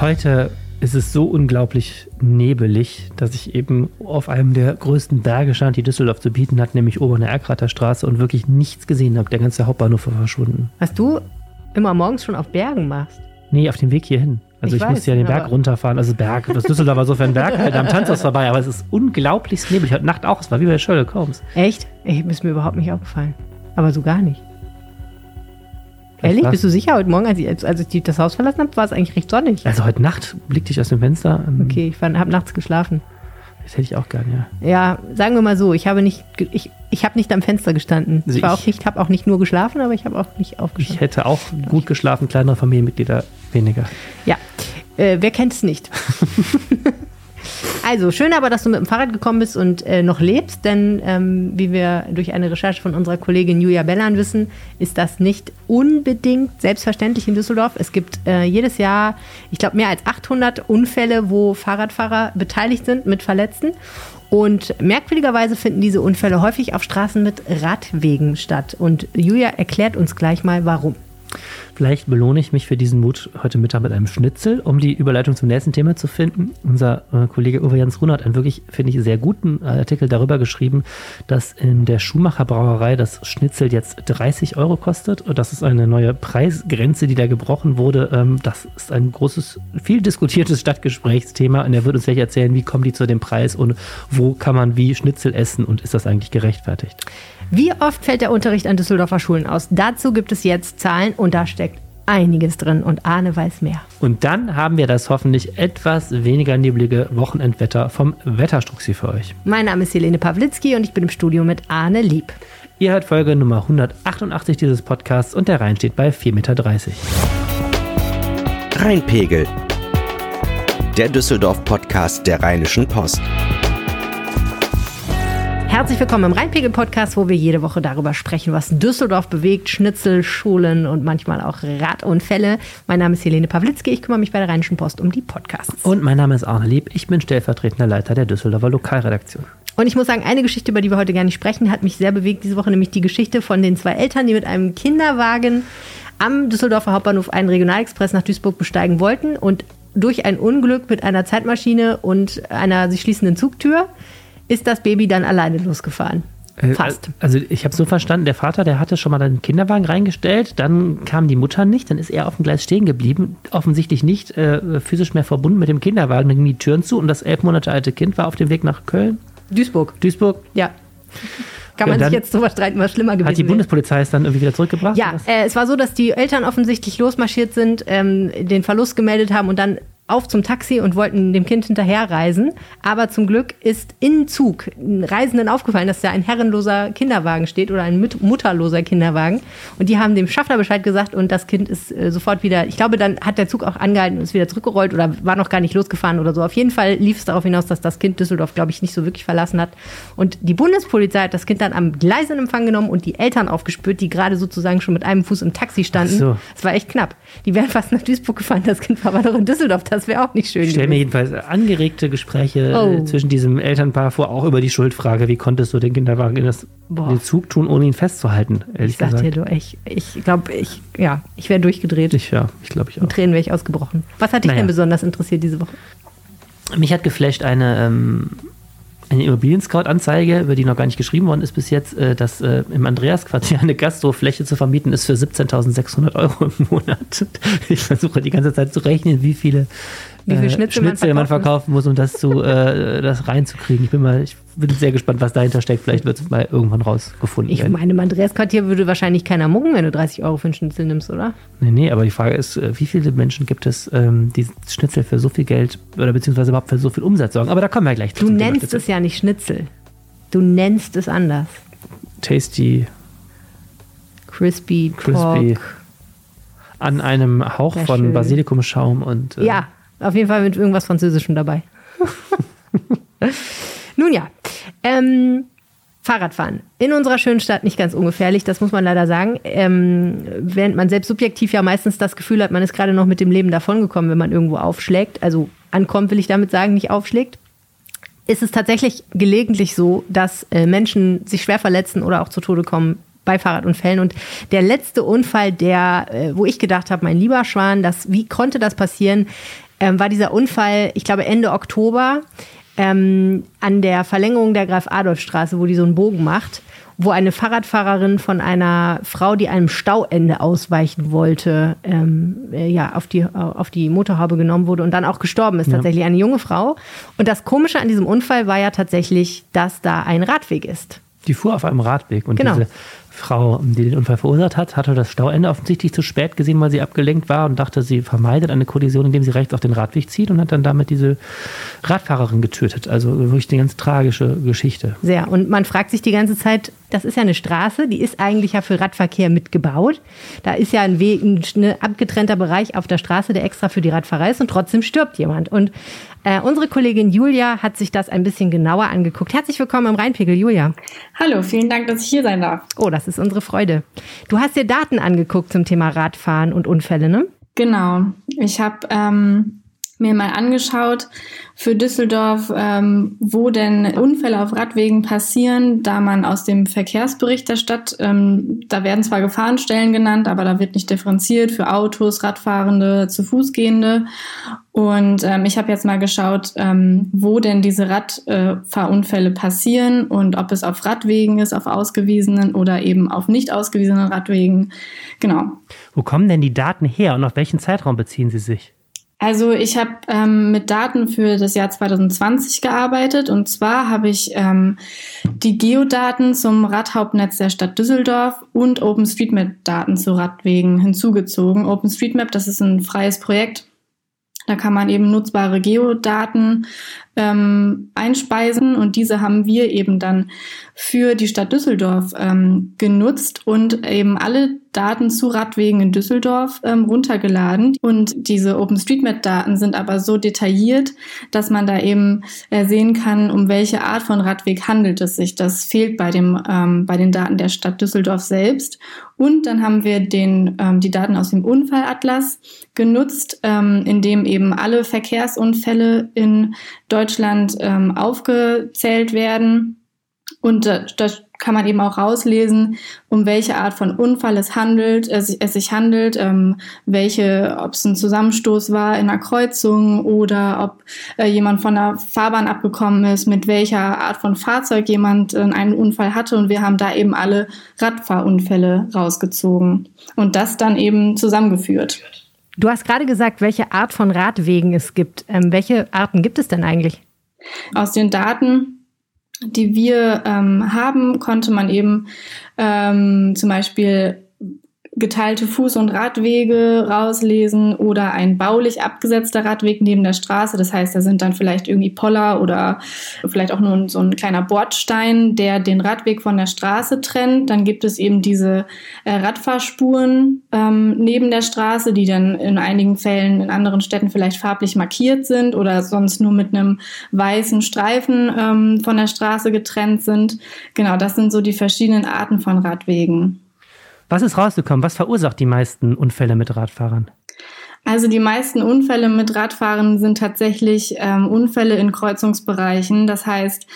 Heute ist es so unglaublich nebelig, dass ich eben auf einem der größten Berge stand, die Düsseldorf zu bieten hat, nämlich oben an der Erkrater Straße und wirklich nichts gesehen habe. Der ganze Hauptbahnhof war verschwunden. Was du immer morgens schon auf Bergen machst. Nee, auf dem Weg hierhin. Also ich, Ich ich musste ja weiß, den Berg runterfahren. Also Berg, das Düsseldorf war so für ein Berg, halt am Tanzhaus vorbei, aber es ist unglaublich nebelig. Heute Nacht auch, es war wie bei Sherlock Holmes. Echt? Ey, ist mir überhaupt nicht aufgefallen. Aber so gar nicht. Ehrlich? Bist du sicher? Heute Morgen, als ich, als ich das Haus verlassen habe, war es eigentlich recht sonnig. Also heute Nacht blickte ich aus dem Fenster. ähm, Okay, ich habe nachts geschlafen. Das hätte ich auch gern, ja. Ja, sagen wir mal so, ich habe nicht, ich, ich habe nicht am Fenster gestanden. Also ich war ich- auch nicht, habe auch nicht nur geschlafen, aber ich habe auch nicht Ich aufgestanden. hätte auch gut geschlafen, kleinere Familienmitglieder weniger. Ja, äh, wer kennt es nicht? also, schön aber, dass du mit dem Fahrrad gekommen bist und äh, noch lebst, denn ähm, wie wir durch eine Recherche von unserer Kollegin Julia Bellan wissen, ist das nicht unbedingt selbstverständlich in Düsseldorf. Es gibt äh, jedes Jahr, ich glaube, mehr als 800 Unfälle, wo Fahrradfahrer beteiligt sind mit Verletzten. Und merkwürdigerweise finden diese Unfälle häufig auf Straßen mit Radwegen statt. Und Julia erklärt uns gleich mal, warum. Vielleicht belohne ich mich für diesen Mut heute Mittag mit einem Schnitzel, um die Überleitung zum nächsten Thema zu finden. Unser äh, Kollege Uwe Jans Runert hat einen wirklich, finde ich, sehr guten Artikel darüber geschrieben, dass in der Schumacher Brauerei das Schnitzel jetzt 30 Euro kostet. Das ist eine neue Preisgrenze, die da gebrochen wurde. Ähm, das ist ein großes, viel diskutiertes Stadtgesprächsthema. Und er wird uns gleich erzählen, wie kommen die zu dem Preis und wo kann man wie Schnitzel essen und ist das eigentlich gerechtfertigt? Wie oft fällt der Unterricht an Düsseldorfer Schulen aus? Dazu gibt es jetzt Zahlen und da steckt einiges drin und Arne weiß mehr. Und dann haben wir das hoffentlich etwas weniger neblige Wochenendwetter vom Wetterstruxi für euch. Mein Name ist Helene Pawlitzki und ich bin im Studio mit Arne Lieb. Ihr hört Folge Nummer 188 dieses Podcasts und der Rhein steht bei 4,30 Meter. Rheinpegel. Der Düsseldorf-Podcast der Rheinischen Post. Herzlich willkommen im Rheinpegel-Podcast, wo wir jede Woche darüber sprechen, was Düsseldorf bewegt, Schnitzel, Schulen und manchmal auch Radunfälle. Mein Name ist Helene Pawlitzki, ich kümmere mich bei der Rheinischen Post um die Podcasts. Und mein Name ist Arne Lieb, ich bin stellvertretender Leiter der Düsseldorfer Lokalredaktion. Und ich muss sagen, eine Geschichte, über die wir heute gar nicht sprechen, hat mich sehr bewegt diese Woche, nämlich die Geschichte von den zwei Eltern, die mit einem Kinderwagen am Düsseldorfer Hauptbahnhof einen Regionalexpress nach Duisburg besteigen wollten und durch ein Unglück mit einer Zeitmaschine und einer sich schließenden Zugtür ist das Baby dann alleine losgefahren. Äh, Fast. Also ich habe so verstanden, der Vater, der hatte schon mal den Kinderwagen reingestellt, dann kam die Mutter nicht, dann ist er auf dem Gleis stehen geblieben, offensichtlich nicht äh, physisch mehr verbunden mit dem Kinderwagen, dann gingen die Türen zu und das elf Monate alte Kind war auf dem Weg nach Köln, Duisburg, Duisburg. ja. Kann man Ja, sich jetzt drüber streiten, was schlimmer gewesen Hat die. Bundespolizei es dann irgendwie wieder zurückgebracht? Ja, äh, es war so, dass die Eltern offensichtlich losmarschiert sind, ähm, den Verlust gemeldet haben und dann auf zum Taxi und wollten dem Kind hinterherreisen. Aber zum Glück ist im Zug Reisenden aufgefallen, dass da ein herrenloser Kinderwagen steht oder ein mutterloser Kinderwagen. Und die haben dem Schaffner Bescheid gesagt und das Kind ist äh, sofort wieder, ich glaube, dann hat der Zug auch angehalten und ist wieder zurückgerollt oder war noch gar nicht losgefahren oder so. Auf jeden Fall lief es darauf hinaus, dass das Kind Düsseldorf, glaube ich, nicht so wirklich verlassen hat. Und die Bundespolizei hat das Kind dann am Gleis in Empfang genommen und die Eltern aufgespürt, die gerade sozusagen schon mit einem Fuß im Taxi standen. Ach so. Es war echt knapp. Die wären fast nach Duisburg gefahren, das Kind war aber noch in Düsseldorf. Das wäre auch nicht schön Ich stelle mir jedenfalls angeregte Gespräche Oh. äh, zwischen diesem Elternpaar vor, auch über die Schuldfrage, wie konntest du den Kinderwagen in, das, Boah. den Zug tun, ohne ihn festzuhalten, ehrlich Ich sag gesagt. dir, du, ich, ich glaube, ich, ja, ich wäre durchgedreht. Ich, ja, ich glaube ich auch. In Tränen wäre ich ausgebrochen. Was hat dich Naja. denn besonders interessiert diese Woche? Mich hat geflasht eine, ähm, eine Immobilien-Scout-Anzeige, über die noch gar nicht geschrieben worden ist bis jetzt, äh, dass äh, im Andreasquartier eine Gastrofläche zu vermieten ist für 17.600 Euro im Monat. Ich versuche die ganze Zeit zu rechnen, wie viele Wie viel äh, Schnitzel man man verkaufen verkaufen muss, um das, zu, äh, das reinzukriegen. Ich bin mal, ich bin sehr gespannt, was dahinter steckt. Vielleicht wird es mal irgendwann rausgefunden Ich werden. meine, im Andreasquartier würde wahrscheinlich keiner mucken, wenn du 30 Euro für einen Schnitzel nimmst, oder? Nee, nee, aber die Frage ist, äh, wie viele Menschen gibt es, ähm, die Schnitzel für so viel Geld oder beziehungsweise überhaupt für so viel Umsatz sorgen? Aber da kommen wir gleich Du zum Thema nennst Schnitzel. es ja nicht Schnitzel. Du nennst es anders. Tasty Crispy, Crispy. Pork. an einem Hauch Sehr von schön. Basilikummschaum und äh, Ja, auf jeden Fall mit irgendwas Französischem dabei. Nun ja, ähm, Fahrradfahren. In unserer schönen Stadt nicht ganz ungefährlich, das muss man leider sagen. Ähm, während man selbst subjektiv ja meistens das Gefühl hat, man ist gerade noch mit dem Leben davongekommen, wenn man irgendwo aufschlägt. Also ankommt, will ich damit sagen, nicht aufschlägt. Ist es tatsächlich gelegentlich so, dass äh, Menschen sich schwer verletzen oder auch zu Tode kommen bei Fahrradunfällen. Und der letzte Unfall, der, äh, wo ich gedacht habe, mein lieber Schwan, das, wie konnte das passieren? Ähm, war dieser Unfall, ich glaube Ende Oktober, ähm, an der Verlängerung der Graf-Adolf-Straße, wo die so einen Bogen macht wo eine Fahrradfahrerin von einer Frau, die einem Stauende ausweichen wollte, ähm, äh, ja, auf die, auf die Motorhaube genommen wurde und dann auch gestorben ist. Ja. Tatsächlich eine junge Frau. Und das Komische an diesem Unfall war ja tatsächlich, dass da ein Radweg ist. Die fuhr auf einem Radweg und genau. diese Frau, die den Unfall verursacht hat, hatte das Stauende offensichtlich zu spät gesehen, weil sie abgelenkt war und dachte, sie vermeidet eine Kollision, indem sie rechts auf den Radweg zieht und hat dann damit diese Radfahrerin getötet. Also wirklich eine ganz tragische Geschichte. Sehr. Und man fragt sich die ganze Zeit, das ist ja eine Straße, die ist eigentlich ja für Radverkehr mitgebaut. Da ist ja ein, Weg, ein abgetrennter Bereich auf der Straße, der extra für die Radfahrer ist und trotzdem stirbt jemand. Und äh, unsere Kollegin Julia hat sich das ein bisschen genauer angeguckt. Herzlich willkommen im Rheinpegel, Julia. Hallo, vielen Dank, dass ich hier sein darf. Oh, das ist unsere Freude. Du hast dir Daten angeguckt zum Thema Radfahren und Unfälle, ne? Genau. Ich habe ähm, mir mal angeschaut für Düsseldorf, ähm, wo denn Unfälle auf Radwegen passieren, da man aus dem Verkehrsbericht der Stadt, ähm, da werden zwar Gefahrenstellen genannt, aber da wird nicht differenziert für Autos, Radfahrende, zu Fußgehende. Und ähm, ich habe jetzt mal geschaut, ähm, wo denn diese Radfahrunfälle passieren und ob es auf Radwegen ist, auf ausgewiesenen oder eben auf nicht ausgewiesenen Radwegen. Genau. Wo kommen denn die Daten her und auf welchen Zeitraum beziehen sie sich? Also ich habe ähm, mit Daten für das Jahr 2020 gearbeitet. Und zwar habe ich ähm, die Geodaten zum Radhauptnetz der Stadt Düsseldorf und OpenStreetMap-Daten zu Radwegen hinzugezogen. OpenStreetMap, das ist ein freies Projekt. Da kann man eben nutzbare Geodaten ähm, einspeisen. Und diese haben wir eben dann für die Stadt Düsseldorf ähm, genutzt und eben alle Daten zu Radwegen in Düsseldorf ähm, runtergeladen. Und diese OpenStreetMap-Daten sind aber so detailliert, dass man da eben äh, sehen kann, um welche Art von Radweg handelt es sich. Das fehlt bei, dem, ähm, bei den Daten der Stadt Düsseldorf selbst. Und dann haben wir den, ähm, die Daten aus dem Unfallatlas genutzt, ähm, in dem eben alle Verkehrsunfälle in Deutschland ähm, aufgezählt werden. Und äh, das kann man eben auch rauslesen, um welche Art von Unfall es handelt, es, es sich handelt, ähm, welche, ob es ein Zusammenstoß war in einer Kreuzung oder ob äh, jemand von der Fahrbahn abgekommen ist, mit welcher Art von Fahrzeug jemand äh, einen Unfall hatte und wir haben da eben alle Radfahrunfälle rausgezogen und das dann eben zusammengeführt. Du hast gerade gesagt, welche Art von Radwegen es gibt. Ähm, welche Arten gibt es denn eigentlich? Aus den Daten die wir ähm, haben, konnte man eben ähm, zum Beispiel geteilte Fuß- und Radwege rauslesen oder ein baulich abgesetzter Radweg neben der Straße. Das heißt, da sind dann vielleicht irgendwie Poller oder vielleicht auch nur so ein kleiner Bordstein, der den Radweg von der Straße trennt. Dann gibt es eben diese äh, Radfahrspuren ähm, neben der Straße, die dann in einigen Fällen in anderen Städten vielleicht farblich markiert sind oder sonst nur mit einem weißen Streifen ähm, von der Straße getrennt sind. Genau, das sind so die verschiedenen Arten von Radwegen. Was ist rausgekommen? Was verursacht die meisten Unfälle mit Radfahrern? Also die meisten Unfälle mit Radfahren sind tatsächlich ähm, Unfälle in Kreuzungsbereichen. Das heißt,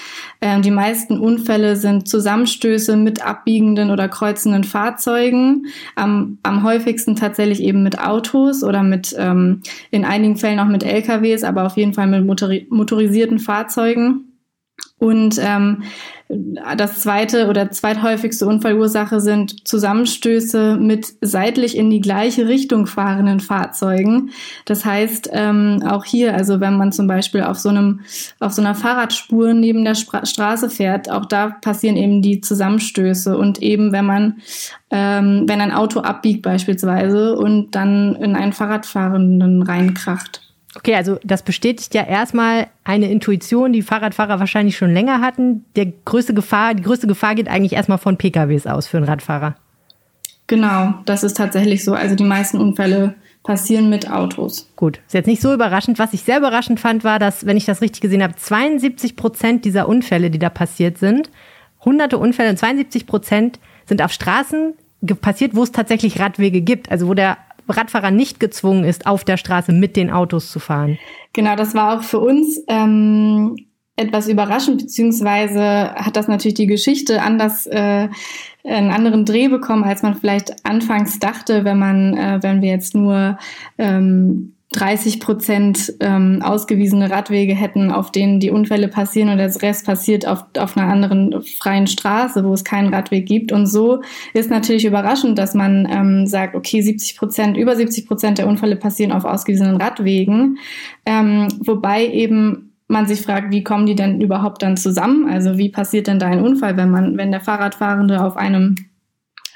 ähm, die meisten Unfälle sind Zusammenstöße mit abbiegenden oder kreuzenden Fahrzeugen. Am, am häufigsten tatsächlich eben mit Autos oder mit ähm, in einigen Fällen auch mit LKWs, aber auf jeden Fall mit motori motorisierten Fahrzeugen. Und ähm, das zweite oder zweithäufigste Unfallursache sind Zusammenstöße mit seitlich in die gleiche Richtung fahrenden Fahrzeugen. Das heißt, ähm, auch hier, also wenn man zum Beispiel auf so einem, auf so einer Fahrradspur neben der Spra Straße fährt, auch da passieren eben die Zusammenstöße und eben wenn man, ähm, wenn ein Auto abbiegt beispielsweise und dann in einen Fahrradfahrenden reinkracht. Okay, also das bestätigt ja erstmal eine Intuition, die Fahrradfahrer wahrscheinlich schon länger hatten. Der größte Gefahr, die größte Gefahr geht eigentlich erstmal von PKWs aus für einen Radfahrer. Genau, das ist tatsächlich so. Also die meisten Unfälle passieren mit Autos. Gut, ist jetzt nicht so überraschend. Was ich sehr überraschend fand, war, dass, wenn ich das richtig gesehen habe, 72 Prozent dieser Unfälle, die da passiert sind, hunderte Unfälle, 72 Prozent sind auf Straßen passiert, wo es tatsächlich Radwege gibt, also wo der Radfahrer nicht gezwungen ist, auf der Straße mit den Autos zu fahren. Genau, das war auch für uns ähm, etwas überraschend, beziehungsweise hat das natürlich die Geschichte anders äh, einen anderen Dreh bekommen, als man vielleicht anfangs dachte, wenn man, äh, wenn wir jetzt nur ähm, 30 Prozent ähm, ausgewiesene Radwege hätten, auf denen die Unfälle passieren und der Rest passiert auf, auf einer anderen freien Straße, wo es keinen Radweg gibt. Und so ist natürlich überraschend, dass man ähm, sagt, okay, 70 Prozent, über 70 Prozent der Unfälle passieren auf ausgewiesenen Radwegen, ähm, wobei eben man sich fragt, wie kommen die denn überhaupt dann zusammen? Also wie passiert denn da ein Unfall, wenn man, wenn der Fahrradfahrende auf einem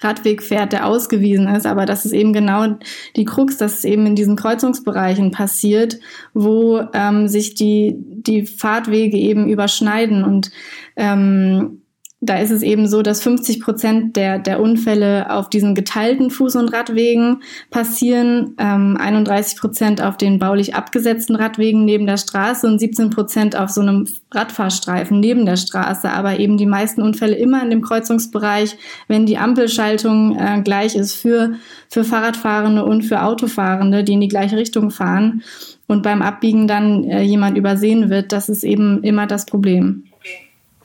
Radweg fährt, der ausgewiesen ist. Aber das ist eben genau die Krux, dass es eben in diesen Kreuzungsbereichen passiert, wo ähm, sich die, die Fahrtwege eben überschneiden und ähm, da ist es eben so, dass 50 Prozent der, der Unfälle auf diesen geteilten Fuß- und Radwegen passieren, ähm, 31 Prozent auf den baulich abgesetzten Radwegen neben der Straße und 17 Prozent auf so einem Radfahrstreifen neben der Straße. Aber eben die meisten Unfälle immer in dem Kreuzungsbereich, wenn die Ampelschaltung äh, gleich ist für, für Fahrradfahrende und für Autofahrende, die in die gleiche Richtung fahren und beim Abbiegen dann äh, jemand übersehen wird, das ist eben immer das Problem.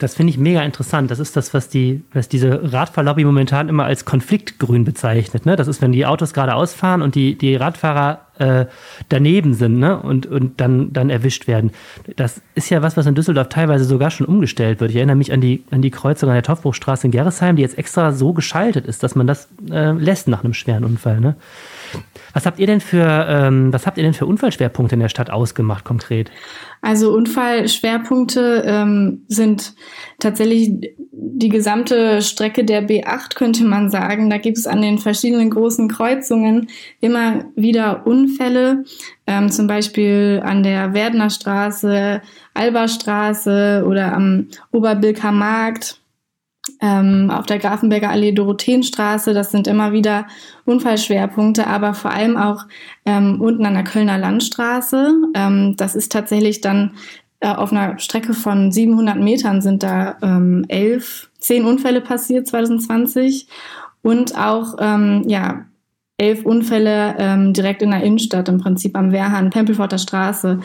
Das finde ich mega interessant. Das ist das, was die, was diese Radfahrlobby momentan immer als Konfliktgrün bezeichnet. Ne? Das ist, wenn die Autos geradeaus fahren und die, die Radfahrer äh, daneben sind ne? und, und dann, dann erwischt werden. Das ist ja was, was in Düsseldorf teilweise sogar schon umgestellt wird. Ich erinnere mich an die, an die Kreuzung an der Topfbruchstraße in Gerresheim, die jetzt extra so geschaltet ist, dass man das äh, lässt nach einem schweren Unfall. Ne? Was habt ihr denn für, ähm, was habt ihr denn für Unfallschwerpunkte in der Stadt ausgemacht konkret? Also Unfallschwerpunkte ähm, sind tatsächlich die gesamte Strecke der B8, könnte man sagen. Da gibt es an den verschiedenen großen Kreuzungen immer wieder Unfälle, ähm, zum Beispiel an der Werdener Straße, Alberstraße oder am Oberbilker Markt ähm, auf der Grafenberger Allee Dorotheenstraße. Das sind immer wieder Unfallschwerpunkte, aber vor allem auch ähm, unten an der Kölner Landstraße. Ähm, das ist tatsächlich dann äh, auf einer Strecke von 700 Metern sind da ähm, elf, zehn Unfälle passiert 2020 und auch ähm, ja elf Unfälle ähm, direkt in der Innenstadt, im Prinzip am Wehrhahn, Pempelforter Straße.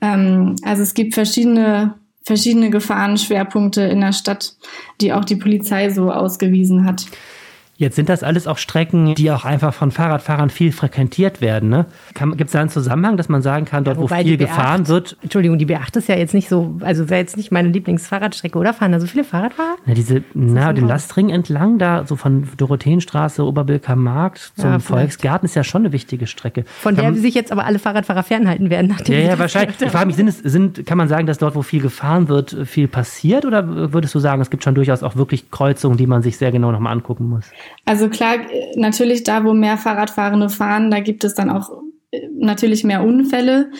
Ähm, also es gibt verschiedene verschiedene Gefahrenschwerpunkte in der Stadt, die auch die Polizei so ausgewiesen hat. Jetzt sind das alles auch Strecken, die auch einfach von Fahrradfahrern viel frequentiert werden. Ne? Gibt es da einen Zusammenhang, dass man sagen kann, dort ja, wo viel gefahren wird? Entschuldigung, die B8 ist ja jetzt nicht so, also wäre jetzt nicht meine Lieblingsfahrradstrecke, oder? Fahren da so viele Fahrradfahrer? Na, diese, na, den Lastring entlang, da so von Dorotheenstraße, Oberbilker Markt zum ja, Volksgarten ist ja schon eine wichtige Strecke. Von kann der sich jetzt aber alle Fahrradfahrer fernhalten werden. Nachdem ja, ja, wahrscheinlich. Ich frage mich, sind, es, sind, kann man sagen, dass dort, wo viel gefahren wird, viel passiert? Oder würdest du sagen, es gibt schon durchaus auch wirklich Kreuzungen, die man sich sehr genau nochmal angucken muss? Also klar, natürlich da, wo mehr Fahrradfahrende fahren, da gibt es dann auch äh, natürlich mehr Unfälle.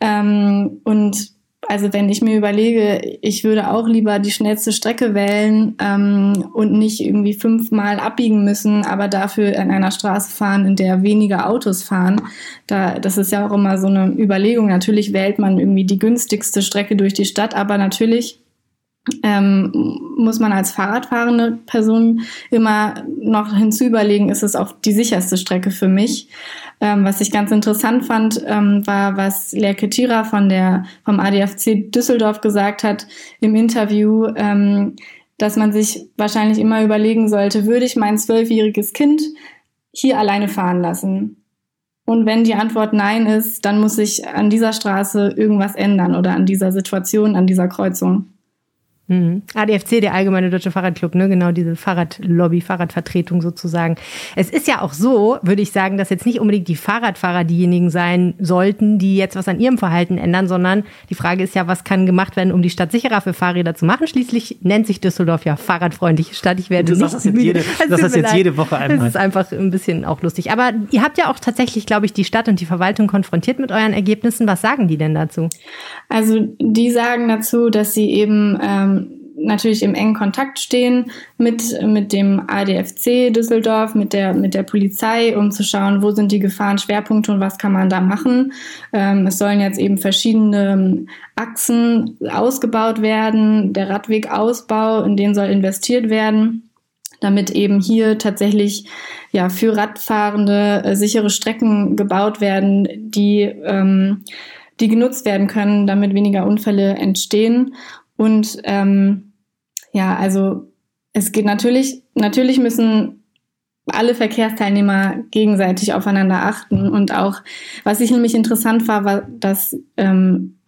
Ähm, und also wenn ich mir überlege, ich würde auch lieber die schnellste Strecke wählen ähm, und nicht irgendwie fünfmal abbiegen müssen, aber dafür an einer Straße fahren, in der weniger Autos fahren. Da, das ist ja auch immer so eine Überlegung. Natürlich wählt man irgendwie die günstigste Strecke durch die Stadt, aber natürlich ähm, muss man als Fahrradfahrende Person immer noch hinzuüberlegen, ist es auch die sicherste Strecke für mich. Ähm, was ich ganz interessant fand, ähm, war, was Lerke Tira von der, vom ADFC Düsseldorf gesagt hat im Interview, ähm, dass man sich wahrscheinlich immer überlegen sollte, würde ich mein zwölfjähriges Kind hier alleine fahren lassen? Und wenn die Antwort Nein ist, dann muss sich an dieser Straße irgendwas ändern oder an dieser Situation, an dieser Kreuzung. Mhm. ADFC, der Allgemeine Deutsche Fahrradclub, ne? genau diese Fahrradlobby, Fahrradvertretung sozusagen. Es ist ja auch so, würde ich sagen, dass jetzt nicht unbedingt die Fahrradfahrer diejenigen sein sollten, die jetzt was an ihrem Verhalten ändern, sondern die Frage ist ja, was kann gemacht werden, um die Stadt sicherer für Fahrräder zu machen. Schließlich nennt sich Düsseldorf ja fahrradfreundliche Stadt. Ich werde du nicht das jetzt, jede, das das jetzt jede Woche einmal. Das ist einfach ein bisschen auch lustig. Aber ihr habt ja auch tatsächlich, glaube ich, die Stadt und die Verwaltung konfrontiert mit euren Ergebnissen. Was sagen die denn dazu? Also die sagen dazu, dass sie eben ähm, natürlich im engen Kontakt stehen mit, mit dem ADFC Düsseldorf, mit der, mit der Polizei, um zu schauen, wo sind die Gefahrenschwerpunkte und was kann man da machen. Ähm, es sollen jetzt eben verschiedene Achsen ausgebaut werden, der Radwegausbau, in den soll investiert werden damit eben hier tatsächlich ja für Radfahrende äh, sichere Strecken gebaut werden, die ähm, die genutzt werden können, damit weniger Unfälle entstehen. Und ähm, ja, also es geht natürlich, natürlich müssen alle Verkehrsteilnehmer gegenseitig aufeinander achten. Und auch, was ich nämlich interessant war, war, dass ähm,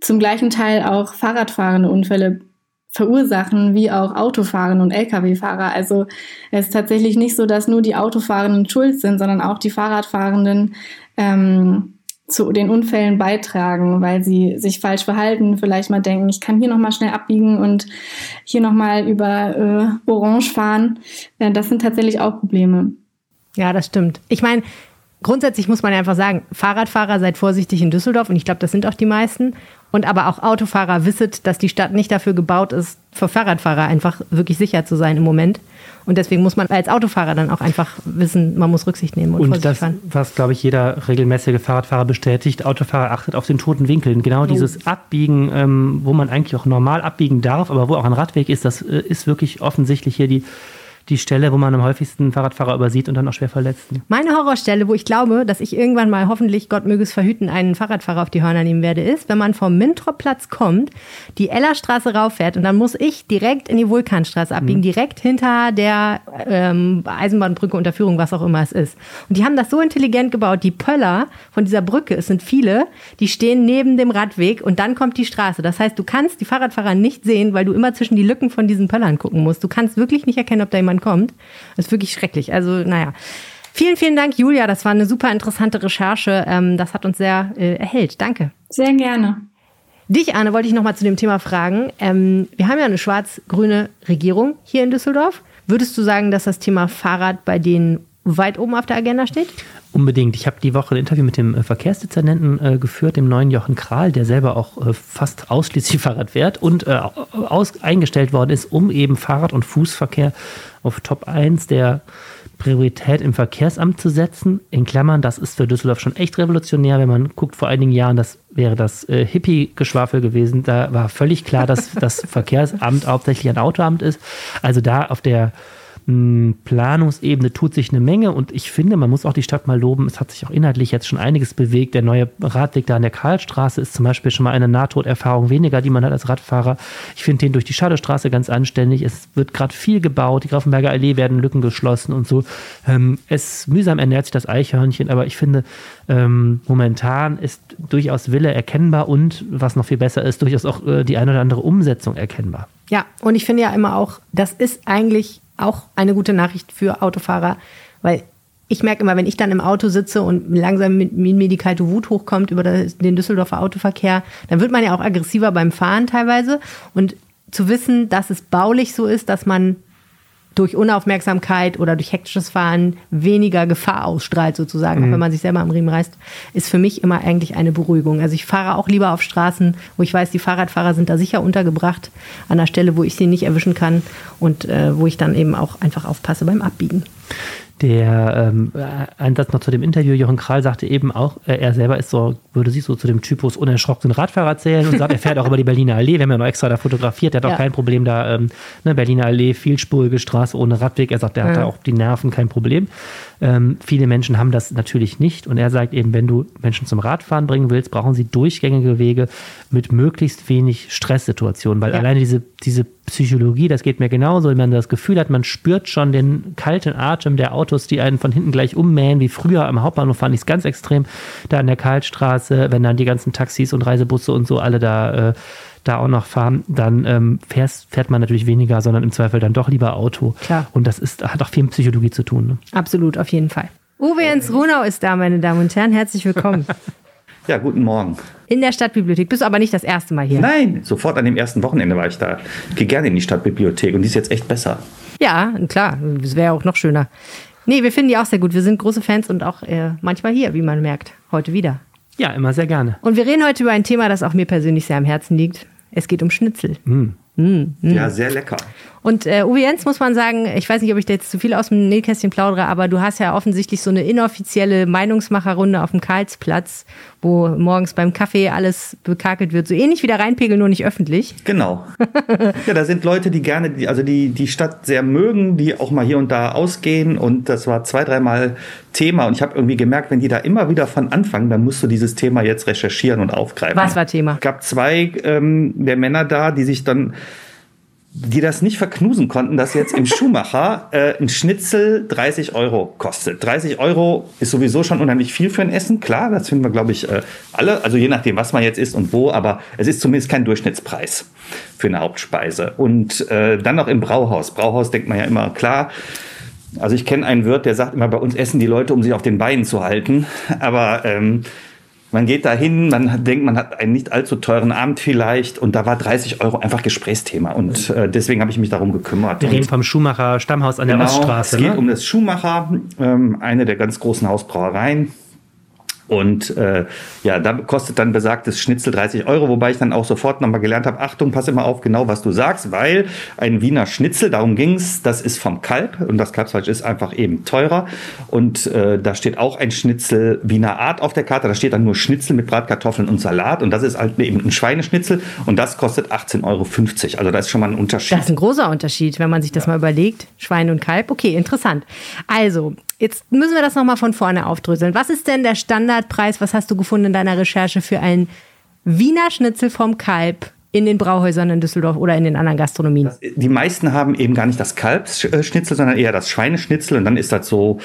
zum gleichen Teil auch Fahrradfahrende Unfälle verursachen, wie auch Autofahrende und Lkw-Fahrer. Also es ist tatsächlich nicht so, dass nur die Autofahrenden schuld sind, sondern auch die Fahrradfahrenden ähm, zu den Unfällen beitragen, weil sie sich falsch verhalten, vielleicht mal denken, ich kann hier nochmal schnell abbiegen und hier nochmal über äh, Orange fahren. Äh, das sind tatsächlich auch Probleme. Ja, das stimmt. Ich meine, grundsätzlich muss man einfach sagen, Fahrradfahrer seid vorsichtig in Düsseldorf und ich glaube, das sind auch die meisten. Und aber auch Autofahrer wisset, dass die Stadt nicht dafür gebaut ist, für Fahrradfahrer einfach wirklich sicher zu sein im Moment. Und deswegen muss man als Autofahrer dann auch einfach wissen, man muss Rücksicht nehmen und, und das, fahren. was glaube ich jeder regelmäßige Fahrradfahrer bestätigt, Autofahrer achtet auf den toten Winkeln. Genau oh. dieses Abbiegen, ähm, wo man eigentlich auch normal abbiegen darf, aber wo auch ein Radweg ist, das äh, ist wirklich offensichtlich hier die die Stelle, wo man am häufigsten Fahrradfahrer übersieht und dann auch schwer verletzt. Meine Horrorstelle, wo ich glaube, dass ich irgendwann mal hoffentlich, Gott möge es verhüten, einen Fahrradfahrer auf die Hörner nehmen werde, ist, wenn man vom Mintropplatz kommt, die Ellerstraße rauffährt und dann muss ich direkt in die Vulkanstraße abbiegen, mhm. direkt hinter der ähm, Eisenbahnbrücke Unterführung, was auch immer es ist. Und die haben das so intelligent gebaut, die Pöller von dieser Brücke, es sind viele, die stehen neben dem Radweg und dann kommt die Straße. Das heißt, du kannst die Fahrradfahrer nicht sehen, weil du immer zwischen die Lücken von diesen Pöllern gucken musst. Du kannst wirklich nicht erkennen, ob da jemand kommt. Das ist wirklich schrecklich. Also, naja. Vielen, vielen Dank, Julia. Das war eine super interessante Recherche. Ähm, das hat uns sehr äh, erhellt. Danke. Sehr gerne. Dich, Anne, wollte ich noch mal zu dem Thema fragen. Ähm, wir haben ja eine schwarz-grüne Regierung hier in Düsseldorf. Würdest du sagen, dass das Thema Fahrrad bei denen weit oben auf der Agenda steht? Unbedingt. Ich habe die Woche ein Interview mit dem äh, Verkehrsdezernenten äh, geführt, dem neuen Jochen Kral, der selber auch äh, fast ausschließlich Fahrrad fährt und äh, aus, eingestellt worden ist, um eben Fahrrad- und Fußverkehr auf Top 1 der Priorität im Verkehrsamt zu setzen. In Klammern, das ist für Düsseldorf schon echt revolutionär. Wenn man guckt, vor einigen Jahren, das wäre das äh, Hippie-Geschwafel gewesen. Da war völlig klar, dass das Verkehrsamt hauptsächlich ein Autoamt ist. Also da auf der Planungsebene tut sich eine Menge und ich finde, man muss auch die Stadt mal loben. Es hat sich auch inhaltlich jetzt schon einiges bewegt. Der neue Radweg da an der Karlstraße ist zum Beispiel schon mal eine Nahtoderfahrung weniger, die man hat als Radfahrer. Ich finde den durch die Schadestraße ganz anständig. Es wird gerade viel gebaut. Die Grafenberger Allee werden Lücken geschlossen und so. Ähm, es mühsam ernährt sich das Eichhörnchen, aber ich finde, ähm, momentan ist durchaus Wille erkennbar und was noch viel besser ist, durchaus auch äh, die eine oder andere Umsetzung erkennbar. Ja, und ich finde ja immer auch, das ist eigentlich auch eine gute Nachricht für Autofahrer, weil ich merke immer, wenn ich dann im Auto sitze und langsam mit mir die kalte Wut hochkommt über den Düsseldorfer Autoverkehr, dann wird man ja auch aggressiver beim Fahren teilweise. Und zu wissen, dass es baulich so ist, dass man durch Unaufmerksamkeit oder durch hektisches Fahren weniger Gefahr ausstrahlt, sozusagen, mhm. auch wenn man sich selber am Riemen reißt, ist für mich immer eigentlich eine Beruhigung. Also ich fahre auch lieber auf Straßen, wo ich weiß, die Fahrradfahrer sind da sicher untergebracht, an der Stelle, wo ich sie nicht erwischen kann und äh, wo ich dann eben auch einfach aufpasse beim Abbiegen. Der ähm, ein Satz noch zu dem Interview, Jochen Kral sagte eben auch, äh, er selber ist so, würde sich so zu dem Typus unerschrockenen Radfahrer zählen und sagt, er fährt auch über die Berliner Allee. Wir haben ja noch extra da fotografiert, der hat auch kein Problem da, ähm, ne, Berliner Allee, vielspurige Straße ohne Radweg. Er sagt, er ja. hat da auch die Nerven, kein Problem. Ähm, viele Menschen haben das natürlich nicht und er sagt eben, wenn du Menschen zum Radfahren bringen willst, brauchen sie durchgängige Wege mit möglichst wenig Stresssituationen, weil ja. alleine diese, diese Psychologie, das geht mir genauso, wenn man das Gefühl hat, man spürt schon den kalten Atem der Autos, die einen von hinten gleich ummähen, wie früher am Hauptbahnhof fand ich es ganz extrem, da an der Kaltstraße, wenn dann die ganzen Taxis und Reisebusse und so alle da äh, da auch noch fahren, dann ähm, fährst, fährt man natürlich weniger, sondern im Zweifel dann doch lieber Auto. Klar. Und das ist, hat auch viel mit Psychologie zu tun. Ne? Absolut, auf jeden Fall. Uwe Jens Runau ist da, meine Damen und Herren. Herzlich willkommen. Ja, guten Morgen. In der Stadtbibliothek. Bist du aber nicht das erste Mal hier? Nein, sofort an dem ersten Wochenende war ich da. Ich gehe gerne in die Stadtbibliothek und die ist jetzt echt besser. Ja, klar. Das wäre auch noch schöner. Nee, wir finden die auch sehr gut. Wir sind große Fans und auch äh, manchmal hier, wie man merkt. Heute wieder. Ja, immer sehr gerne. Und wir reden heute über ein Thema, das auch mir persönlich sehr am Herzen liegt. Es geht um Schnitzel. Mm. Mm, mm. Ja, sehr lecker. Und äh, Uwe Jens muss man sagen, ich weiß nicht, ob ich da jetzt zu viel aus dem Nähkästchen plaudere, aber du hast ja offensichtlich so eine inoffizielle Meinungsmacherrunde auf dem Karlsplatz, wo morgens beim Kaffee alles bekakelt wird. So ähnlich wie der Rheinpegel, nur nicht öffentlich. Genau. ja, da sind Leute, die gerne, die, also die die Stadt sehr mögen, die auch mal hier und da ausgehen. Und das war zwei, dreimal Thema. Und ich habe irgendwie gemerkt, wenn die da immer wieder von anfangen, dann musst du dieses Thema jetzt recherchieren und aufgreifen. Was war Thema? Es gab zwei ähm, der Männer da, die sich dann die das nicht verknusen konnten, dass jetzt im Schuhmacher äh, ein Schnitzel 30 Euro kostet. 30 Euro ist sowieso schon unheimlich viel für ein Essen, klar, das finden wir, glaube ich, äh, alle, also je nachdem, was man jetzt isst und wo, aber es ist zumindest kein Durchschnittspreis für eine Hauptspeise. Und äh, dann noch im Brauhaus. Brauhaus denkt man ja immer, klar, also ich kenne einen Wirt, der sagt immer, bei uns essen die Leute, um sich auf den Beinen zu halten, aber... Ähm, man geht da hin, man denkt, man hat einen nicht allzu teuren Abend vielleicht und da war 30 Euro einfach Gesprächsthema und äh, deswegen habe ich mich darum gekümmert. Wir reden vom Schuhmacher Stammhaus an der genau, Oststraße. Es geht ne? um das Schuhmacher, ähm, eine der ganz großen Hausbrauereien. Und äh, ja, da kostet dann besagtes Schnitzel 30 Euro, wobei ich dann auch sofort nochmal gelernt habe, Achtung, pass immer auf genau, was du sagst, weil ein Wiener Schnitzel, darum ging's, das ist vom Kalb und das Kalbsfleisch ist einfach eben teurer. Und äh, da steht auch ein Schnitzel Wiener Art auf der Karte, da steht dann nur Schnitzel mit Bratkartoffeln und Salat und das ist halt eben ein Schweineschnitzel und das kostet 18,50 Euro. Also da ist schon mal ein Unterschied. Das ist ein großer Unterschied, wenn man sich das ja. mal überlegt. Schwein und Kalb, okay, interessant. Also, Jetzt müssen wir das nochmal von vorne aufdröseln. Was ist denn der Standardpreis? Was hast du gefunden in deiner Recherche für ein Wiener Schnitzel vom Kalb in den Brauhäusern in Düsseldorf oder in den anderen Gastronomien? Die meisten haben eben gar nicht das Kalbsschnitzel, sondern eher das Schweineschnitzel. Und dann ist das so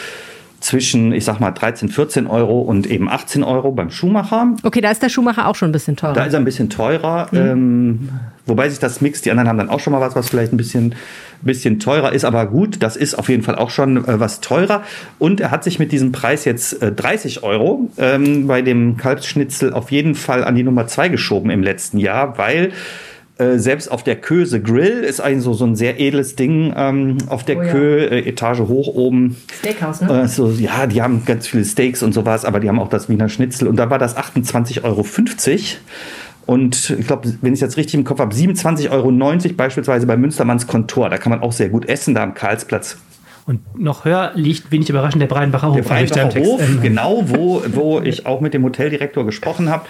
zwischen, ich sag mal, 13, 14 Euro und eben 18 Euro beim Schuhmacher. Okay, da ist der Schuhmacher auch schon ein bisschen teurer. Da ist er ein bisschen teurer. Mhm. Ähm, wobei sich das mixt. Die anderen haben dann auch schon mal was, was vielleicht ein bisschen, bisschen teurer ist. Aber gut, das ist auf jeden Fall auch schon äh, was teurer. Und er hat sich mit diesem Preis jetzt äh, 30 Euro ähm, bei dem Kalbsschnitzel auf jeden Fall an die Nummer 2 geschoben im letzten Jahr, weil äh, selbst auf der Köse Grill ist eigentlich so, so ein sehr edles Ding ähm, auf der oh, Kö, ja. äh, Etage hoch oben. Steakhouse, ne? Äh, so, ja, die haben ganz viele Steaks und sowas, aber die haben auch das Wiener Schnitzel und da war das 28,50 Euro. Und ich glaube, wenn ich es jetzt richtig im Kopf habe, 27,90 Euro beispielsweise bei Münstermanns Kontor. Da kann man auch sehr gut essen, da am Karlsplatz. Und noch höher liegt, wenig überraschend, der Breinbacher Hof. Der Breinbacher Hof, genau, wo, wo ich auch mit dem Hoteldirektor gesprochen habe.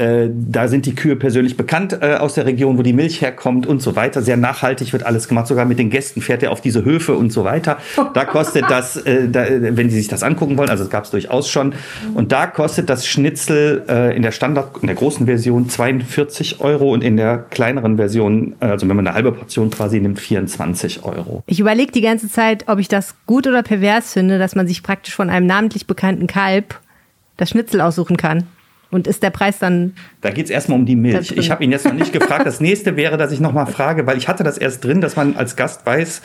Äh, da sind die Kühe persönlich bekannt äh, aus der Region, wo die Milch herkommt und so weiter. Sehr nachhaltig wird alles gemacht. Sogar mit den Gästen fährt er auf diese Höfe und so weiter. Da kostet das, äh, da, wenn Sie sich das angucken wollen, also es gab es durchaus schon. Und da kostet das Schnitzel äh, in der Standard, in der großen Version 42 Euro und in der kleineren Version, äh, also wenn man eine halbe Portion quasi nimmt, 24 Euro. Ich überlege die ganze Zeit, ob ich das gut oder pervers finde, dass man sich praktisch von einem namentlich bekannten Kalb das Schnitzel aussuchen kann. Und ist der Preis dann. Da geht es erstmal um die Milch. Ich habe ihn jetzt noch nicht gefragt. Das nächste wäre, dass ich nochmal frage, weil ich hatte das erst drin, dass man als Gast weiß,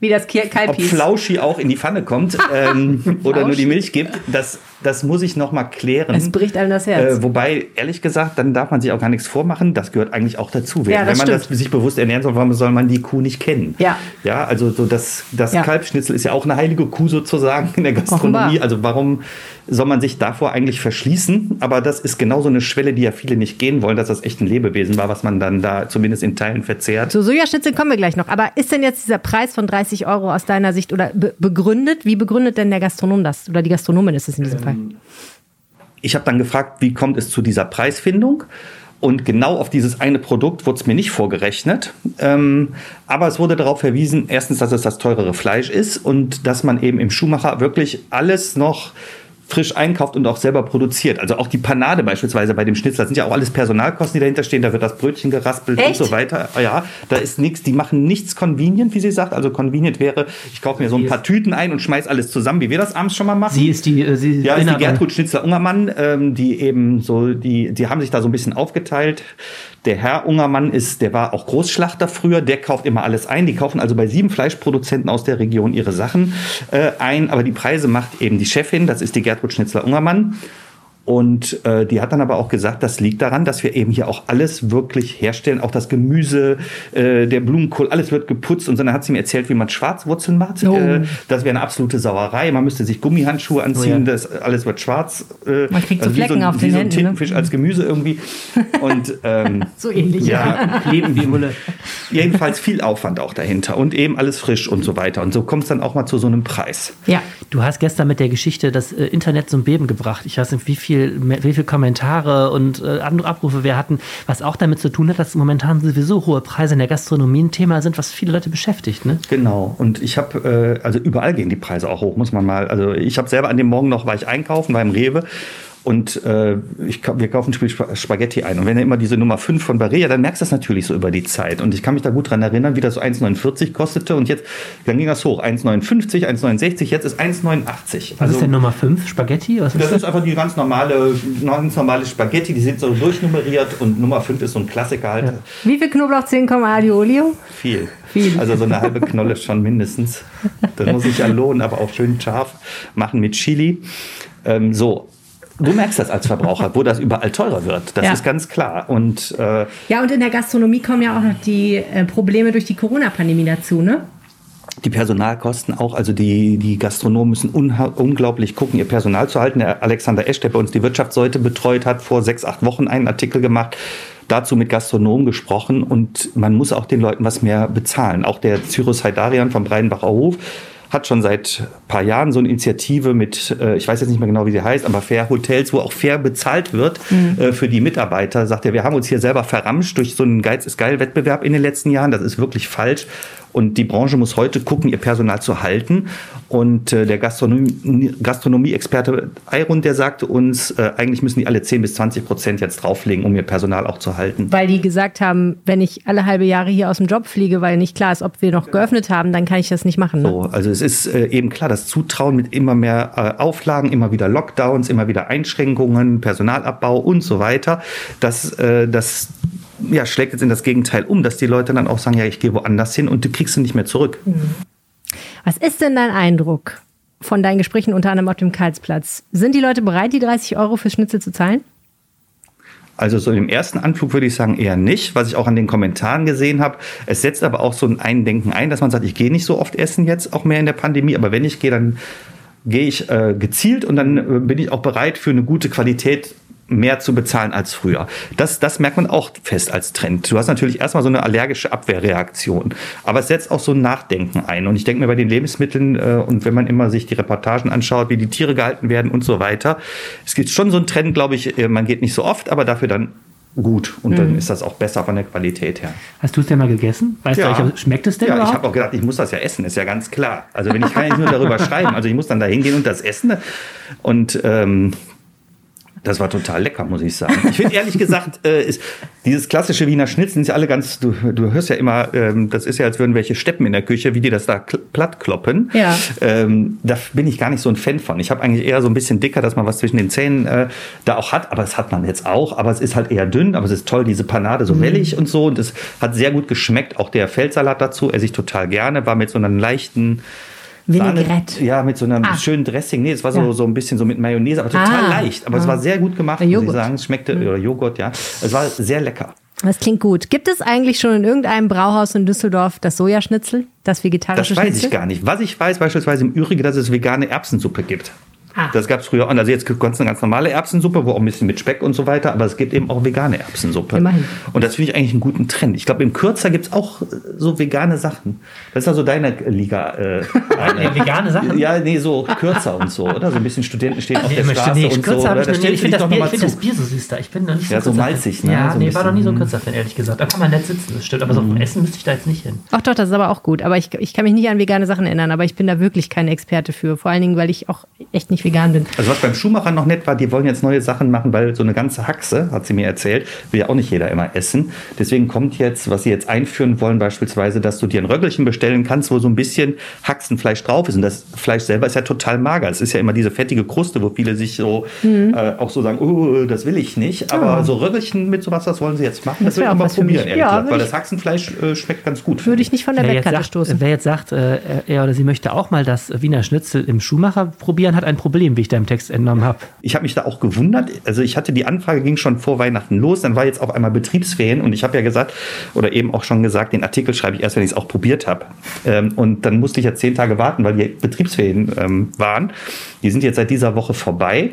wie das Kalb Ob Flauschi auch in die Pfanne kommt ähm, oder nur die Milch gibt, das, das muss ich noch mal klären. Es bricht einem das Herz. Äh, wobei, ehrlich gesagt, dann darf man sich auch gar nichts vormachen. Das gehört eigentlich auch dazu. Ja, Wenn man stimmt. das sich bewusst ernähren soll, warum soll man die Kuh nicht kennen? Ja. Ja, also so das, das ja. Kalbschnitzel ist ja auch eine heilige Kuh sozusagen in der Gastronomie. Offenbar. Also warum soll man sich davor eigentlich verschließen? Aber das ist genau so eine Schwelle, die ja viele nicht gehen wollen, dass das echt ein Lebewesen war, was man dann da zumindest in Teilen verzehrt. Zu Sojaschnitzel kommen wir gleich noch. Aber ist denn jetzt dieser Preis von 30 Euro aus deiner Sicht oder be begründet? Wie begründet denn der Gastronom das? Oder die Gastronomin ist es in diesem ähm, Fall? Ich habe dann gefragt, wie kommt es zu dieser Preisfindung? Und genau auf dieses eine Produkt wurde es mir nicht vorgerechnet. Ähm, aber es wurde darauf verwiesen, erstens, dass es das teurere Fleisch ist und dass man eben im Schuhmacher wirklich alles noch frisch einkauft und auch selber produziert. Also auch die Panade beispielsweise bei dem Schnitzel, das sind ja auch alles Personalkosten, die dahinter stehen. Da wird das Brötchen geraspelt Echt? und so weiter. Ja, da ist nichts, die machen nichts convenient, wie sie sagt. Also convenient wäre, ich kaufe mir so ein paar Tüten ein und schmeiß alles zusammen, wie wir das abends schon mal machen. Sie ist die, äh, sie ja, ist die Gertrud Schnitzler-Ungermann, ähm, die eben so, die, die haben sich da so ein bisschen aufgeteilt. Der Herr Ungermann ist, der war auch Großschlachter früher, der kauft immer alles ein. Die kaufen also bei sieben Fleischproduzenten aus der Region ihre Sachen äh, ein, aber die Preise macht eben die Chefin, das ist die Gertrud Schnitzler-Ungermann. Und äh, die hat dann aber auch gesagt, das liegt daran, dass wir eben hier auch alles wirklich herstellen, auch das Gemüse, äh, der Blumenkohl, alles wird geputzt. Und dann hat sie mir erzählt, wie man Schwarzwurzeln macht. Oh. Äh, das wäre eine absolute Sauerei. Man müsste sich Gummihandschuhe anziehen, oh ja. das alles wird schwarz. Äh, man kriegt so also Flecken so, auf den so Händen. Wie so ein Tintenfisch ne? als Gemüse irgendwie. Und ähm, so ähnlich. Ja, Leben wie Hulle. Jedenfalls viel Aufwand auch dahinter und eben alles frisch und so weiter. Und so kommt es dann auch mal zu so einem Preis. Ja. Du hast gestern mit der Geschichte das äh, Internet zum Beben gebracht. Ich weiß nicht, wie viel viel, wie viel Kommentare und äh, Abrufe wir hatten, was auch damit zu tun hat, dass momentan sowieso hohe Preise in der Gastronomie ein Thema sind, was viele Leute beschäftigt. Ne? Genau. Und ich habe, äh, also überall gehen die Preise auch hoch, muss man mal. Also ich habe selber an dem Morgen noch, war ich einkaufen, war im Rewe Und äh, ich, wir kaufen Spiel Spaghetti ein. Und wenn er immer diese Nummer 5 von Barea, dann merkst du das natürlich so über die Zeit. Und ich kann mich da gut dran erinnern, wie das so 1,49 kostete. Und jetzt, dann ging das hoch. 1,59, 1,69, jetzt ist 1,89. Was also, ist denn Nummer 5? Spaghetti? Was das ist, das? einfach die ganz normale, ganz normale Spaghetti. Die sind so durchnummeriert. Und Nummer 5 ist so ein Klassiker halt. Ja. Wie viel Knoblauchzehen kommen Aglio Olio? Viel. Viel. Also so eine halbe Knolle schon mindestens. Das muss ich ja lohnen, aber auch schön scharf machen mit Chili. Ähm, so, Du merkst das als Verbraucher, wo das überall teurer wird. Das ja. ist ganz klar. Und, äh, ja, und in der Gastronomie kommen ja auch noch die äh, Probleme durch die Corona-Pandemie dazu, ne? Die Personalkosten auch, also die, die Gastronomen müssen unglaublich gucken, ihr Personal zu halten. Der Alexander Esch, der bei uns die Wirtschaftsseite betreut hat, vor sechs, acht Wochen einen Artikel gemacht, dazu mit Gastronomen gesprochen und man muss auch den Leuten was mehr bezahlen. Auch der Cyrus Haidarian vom Breidenbacher Hof hat schon seit ein paar Jahren so eine Initiative mit, äh, ich weiß jetzt nicht mehr genau, wie sie heißt, aber Fair Hotels, wo auch fair bezahlt wird mhm. äh, für die Mitarbeiter. Sagt er, wir haben uns hier selber verramscht durch so einen Geiz ist geil Wettbewerb in den letzten Jahren. Das ist wirklich falsch. Und die Branche muss heute gucken, ihr Personal zu halten. Und äh, der Gastronomie, Gastronomie-Experte Eirund, der sagte uns, äh, eigentlich müssen die alle 10 bis 20 Prozent jetzt drauflegen, um ihr Personal auch zu halten. Weil die gesagt haben, wenn ich alle halbe Jahre hier aus dem Job fliege, weil nicht klar ist, ob wir noch geöffnet haben, dann kann ich das nicht machen. Ne? So, also es ist äh, eben klar, das Zutrauen mit immer mehr äh, Auflagen, immer wieder Lockdowns, immer wieder Einschränkungen, Personalabbau und so weiter, dass äh, das ja, schlägt jetzt in das Gegenteil um, dass die Leute dann auch sagen, ja, ich gehe woanders hin und du kriegst sie nicht mehr zurück. Mhm. Was ist denn dein Eindruck von deinen Gesprächen unter anderem auf dem Karlsplatz? Sind die Leute bereit, die 30 Euro fürs Schnitzel zu zahlen? Also so im ersten Anflug würde ich sagen eher nicht, was ich auch an den Kommentaren gesehen habe. Es setzt aber auch so ein Eindenken ein, dass man sagt, ich gehe nicht so oft essen jetzt, auch mehr in der Pandemie, aber wenn ich gehe, dann gehe ich äh, gezielt und dann äh, bin ich auch bereit für eine gute Qualität mehr zu bezahlen als früher. Das, das merkt man auch fest als Trend. Du hast natürlich erstmal so eine allergische Abwehrreaktion, aber es setzt auch so ein Nachdenken ein. Und ich denke mir bei den Lebensmitteln äh, und wenn man immer sich die Reportagen anschaut, wie die Tiere gehalten werden und so weiter, es gibt schon so einen Trend, glaube ich, äh, man geht nicht so oft, aber dafür dann gut und mhm. dann ist das auch besser von der Qualität her. Hast du es denn mal gegessen? Weißt ja. du, schmeckt es denn Ja, überhaupt? ich habe auch gedacht, ich muss das ja essen, ist ja ganz klar. Also wenn ich kann ich nur darüber schreiben, also ich muss dann da hingehen und das essen und ähm, das war total lecker, muss ich sagen. Ich finde ehrlich gesagt, äh, ist dieses klassische Wiener Schnitzel ist ja alle ganz, du, du hörst ja immer, ähm, das ist ja, als würden welche Steppen in der Küche, wie die das da platt kloppen. Ja. Ähm, da bin ich gar nicht so ein Fan von. Ich habe eigentlich eher so ein bisschen dicker, dass man was zwischen den Zähnen äh, da auch hat, aber das hat man jetzt auch. Aber es ist halt eher dünn, aber es ist toll, diese Panade so mhm. wellig und so. Und es hat sehr gut geschmeckt. Auch der Feldsalat dazu esse ich total gerne, war mit so einem leichten Vinaigrette. ja, mit so einem ah. schönen Dressing. Nee, es war so, ja. so ein bisschen so mit Mayonnaise, aber total ah. leicht. Aber ah. es war sehr gut gemacht, muss ich sagen. Es schmeckte, mhm. oder Joghurt, ja. Es war sehr lecker. Das klingt gut. Gibt es eigentlich schon in irgendeinem Brauhaus in Düsseldorf das Sojaschnitzel, das vegetarische Schnitzel? Das weiß Schnitzel? ich gar nicht. Was ich weiß beispielsweise im Übrigen, dass es vegane Erbsensuppe gibt. Ah. Das gab es früher auch. Also jetzt gibt es eine ganz normale Erbsensuppe, wo auch ein bisschen mit Speck und so weiter, aber es gibt eben auch vegane Erbsensuppe. Immerhin. Und das finde ich eigentlich einen guten Trend. Ich glaube, im Kürzer gibt es auch äh, so vegane Sachen. Das ist also deine Liga. Äh, eine. vegane Sachen? Ja, nee, so kürzer und so, oder? So ein bisschen Studenten stehen auf der Straße nee, und so. Oder? Ich, ich finde das, find das, Bier so süß da. Ich bin noch nicht so Ja, so malzig, ne? Ja, so nee, war noch nie so ein Kürzer-Fan, ehrlich gesagt. Da kann man nett sitzen, das stimmt. Aber so mhm. Essen müsste ich da jetzt nicht hin. Ach doch, das ist aber auch gut. Aber ich, ich kann mich nicht an vegane Sachen erinnern, aber ich bin da wirklich kein Experte für. Vor allen Dingen, weil ich auch echt nicht vegan bin. Also was beim Schuhmacher noch nett war, die wollen jetzt neue Sachen machen, weil so eine ganze Haxe, hat sie mir erzählt, will ja auch nicht jeder immer essen. Deswegen kommt jetzt, was sie jetzt einführen wollen, beispielsweise, dass du dir ein Röckelchen bestellen kannst, wo so ein bisschen Haxenfleisch drauf ist. Und das Fleisch selber ist ja total mager. Es ist ja immer diese fettige Kruste, wo viele sich so mhm. äh, auch so sagen, oh, das will ich nicht. Aber oh. so Röckelchen mit sowas, das wollen sie jetzt machen. Das, das will ich mal probieren, ehrlich ja, gesagt, weil das Haxenfleisch äh, schmeckt ganz gut. Würde ich nicht von der Bettkarte stoßen. Wer jetzt sagt, äh, er oder sie möchte auch mal das Wiener Schnitzel im Schuhmacher probieren, hat ein Problem, wie ich da im Text entnommen habe. Ich habe mich da auch gewundert. Also ich hatte die Anfrage ging schon vor Weihnachten los, dann war jetzt auf einmal Betriebsferien und ich habe ja gesagt oder eben auch schon gesagt, den Artikel schreibe ich erst, wenn ich es auch probiert habe. Ähm, und dann musste ich ja zehn Tage warten, weil die Betriebsferien ähm, waren. Die sind jetzt seit dieser Woche vorbei.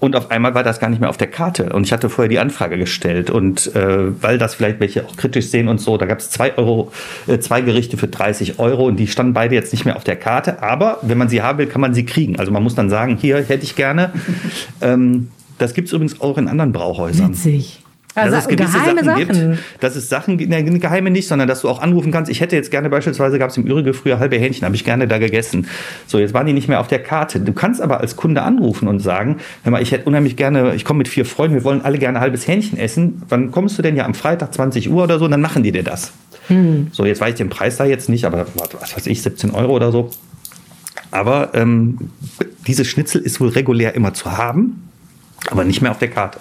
Und auf einmal war das gar nicht mehr auf der Karte. Und ich hatte vorher die Anfrage gestellt. Und äh, weil das vielleicht welche auch kritisch sehen und so, da gab es zwei Euro, äh, zwei Gerichte für 30 Euro und die standen beide jetzt nicht mehr auf der Karte. Aber wenn man sie haben will, kann man sie kriegen. Also man muss dann sagen, hier hätte ich gerne. ähm, das gibt es übrigens auch in anderen Brauhäusern. Witzig. Also dass es gewisse Sachen, Sachen. gibt, dass es Sachen, ne, geheime nicht, sondern dass du auch anrufen kannst. Ich hätte jetzt gerne beispielsweise, gab es im Ürige früher halbe Hähnchen, habe ich gerne da gegessen. So, jetzt waren die nicht mehr auf der Karte. Du kannst aber als Kunde anrufen und sagen, hör mal, ich hätte unheimlich gerne, ich komme mit vier Freunden, wir wollen alle gerne halbes Hähnchen essen. Wann kommst du denn ja am Freitag 20 Uhr oder so? Dann machen die dir das. Hm. So, jetzt weiß ich den Preis da jetzt nicht, aber was weiß ich, 17 Euro oder so. Aber ähm, dieses Schnitzel ist wohl regulär immer zu haben, aber nicht mehr auf der Karte.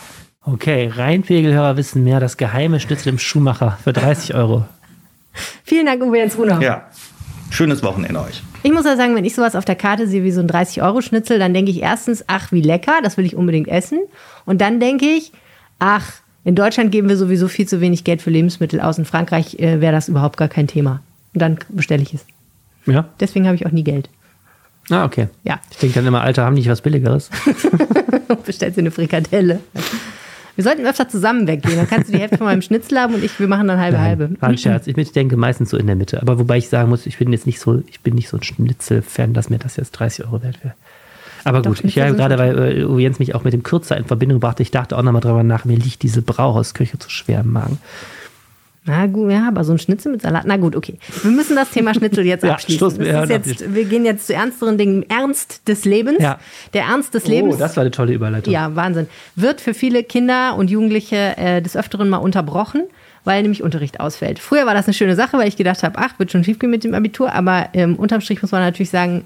Okay, Rheinpegelhörer wissen mehr. Das geheime Schnitzel im Schuhmacher für 30 Euro. Vielen Dank, Uwe Jens Runer. Ja, schönes Wochenende euch. Ich muss ja sagen, wenn ich sowas auf der Karte sehe wie so ein 30-Euro-Schnitzel, dann denke ich erstens, ach, wie lecker, das will ich unbedingt essen. Und dann denke ich, ach, in Deutschland geben wir sowieso viel zu wenig Geld für Lebensmittel aus. In Frankreich äh, wäre das überhaupt gar kein Thema. Und dann bestelle ich es. Ja. Deswegen habe ich auch nie Geld. Ah, okay. Ja. Ich denke dann immer, Alter, haben die nicht was Billigeres? Bestellst du eine Frikadelle. Wir sollten öfter zusammen weggehen. Dann kannst du die Hälfte von meinem Schnitzel haben und ich, wir machen dann halbe halbe. War ein Scherz. Ich denke meistens so in der Mitte. Aber wobei ich sagen muss, ich bin jetzt nicht so, ich bin nicht so ein Schnitzel-Fan, dass mir das jetzt 30 Euro wert wäre. Aber Doch, gut, ich ja gerade, weil äh, Jens mich auch mit dem Kürzer in Verbindung brachte, ich dachte auch nochmal drüber nach, mir liegt diese Brauhausküche zu schwer im Magen. Na gut, ja, aber so ein Schnitzel mit Salat. Na gut, okay. Wir müssen das Thema Schnitzel jetzt Ja, abschließen. Schluss, ist auf jetzt, wir gehen jetzt zu ernsteren Dingen. Ernst des Lebens. Ja. Der Ernst des Lebens. Oh, das war eine tolle Überleitung. Ja, Wahnsinn. Wird für viele Kinder und Jugendliche äh, des Öfteren mal unterbrochen, weil nämlich Unterricht ausfällt. Früher war das eine schöne Sache, weil ich gedacht habe, ach, wird schon schief gehen mit dem Abitur. Aber ähm, unterm Strich muss man natürlich sagen,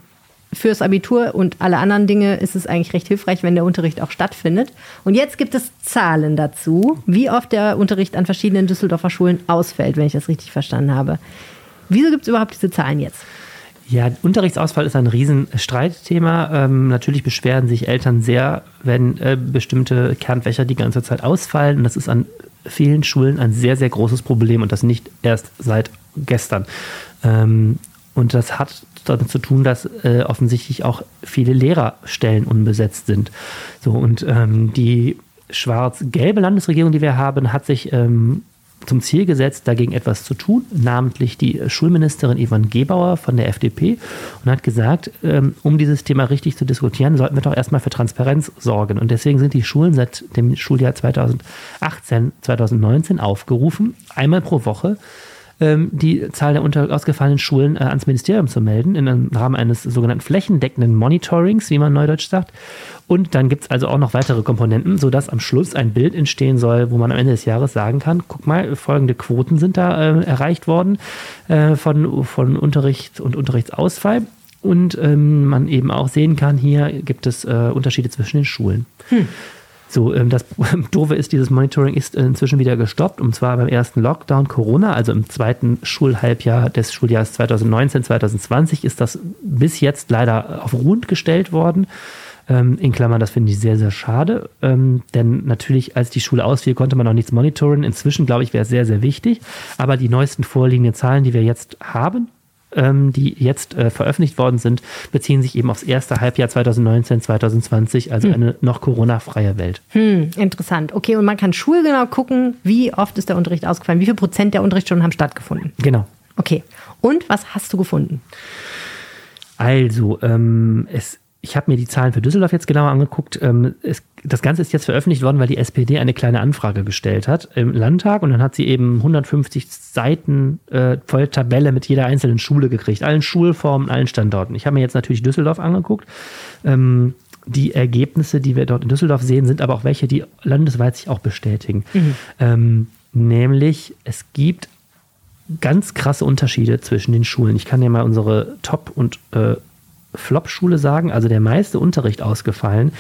fürs Abitur und alle anderen Dinge ist es eigentlich recht hilfreich, wenn der Unterricht auch stattfindet. Und jetzt gibt es Zahlen dazu, wie oft der Unterricht an verschiedenen Düsseldorfer Schulen ausfällt, wenn ich das richtig verstanden habe. Wieso gibt es überhaupt diese Zahlen jetzt? Ja, Unterrichtsausfall ist ein Riesenstreitthema. Ähm, natürlich beschweren sich Eltern sehr, wenn äh, bestimmte Kernfächer die ganze Zeit ausfallen. Und das ist an vielen Schulen ein sehr, sehr großes Problem und das nicht erst seit gestern. Ähm, und das hat damit zu tun, dass äh, offensichtlich auch viele Lehrerstellen unbesetzt sind. So, und ähm, die schwarz-gelbe Landesregierung, die wir haben, hat sich ähm, zum Ziel gesetzt, dagegen etwas zu tun, namentlich die Schulministerin Yvonne Gebauer von der FDP und hat gesagt, ähm, um dieses Thema richtig zu diskutieren, sollten wir doch erstmal für Transparenz sorgen. Und deswegen sind die Schulen seit dem Schuljahr 2018, 2019 aufgerufen, einmal pro Woche ähm, die Zahl der unter ausgefallenen Schulen äh, ans Ministerium zu melden, im Rahmen eines sogenannten flächendeckenden Monitorings, wie man neudeutsch sagt. Und dann gibt es also auch noch weitere Komponenten, sodass am Schluss ein Bild entstehen soll, wo man am Ende des Jahres sagen kann, guck mal, folgende Quoten sind da äh, erreicht worden äh, von, von Unterricht und Unterrichtsausfall. Und ähm, man eben auch sehen kann, hier gibt es äh, Unterschiede zwischen den Schulen. Hm. So, ähm, das Doofe ist, dieses Monitoring ist inzwischen wieder gestoppt, und zwar beim ersten Lockdown Corona, also im zweiten Schulhalbjahr des Schuljahres 2019, 2020 ist das bis jetzt leider auf Ruhend gestellt worden. Ähm, in Klammern, das finde ich sehr, sehr schade, ähm, denn natürlich, als die Schule ausfiel, konnte man auch nichts monitoren. Inzwischen, glaube ich, wäre es sehr, sehr wichtig, aber die neuesten vorliegenden Zahlen, die wir jetzt haben, ähm, die jetzt äh, veröffentlicht worden sind, beziehen sich eben aufs erste Halbjahr 2019, 2020, also hm. eine noch Corona-freie Welt. Hm, interessant. Okay, und man kann schulgenau gucken, wie oft ist der Unterricht ausgefallen, wie viel Prozent der Unterrichtsstunden haben stattgefunden. Genau. Okay. Und was hast du gefunden? Also, ähm, es ich habe mir die Zahlen für Düsseldorf jetzt genauer angeguckt. Ähm, es, das Ganze ist jetzt veröffentlicht worden, weil die SPD eine kleine Anfrage gestellt hat im Landtag und dann hat sie eben 150 Seiten äh, voll Tabelle mit jeder einzelnen Schule gekriegt, allen Schulformen, allen Standorten. Ich habe mir jetzt natürlich Düsseldorf angeguckt. Ähm, die Ergebnisse, die wir dort in Düsseldorf sehen, sind aber auch welche, die landesweit sich auch bestätigen. Mhm. Ähm, nämlich, es gibt ganz krasse Unterschiede zwischen den Schulen. Ich kann dir mal unsere Top- und äh, Flop-Schule sagen, also der meiste Unterricht ausgefallen.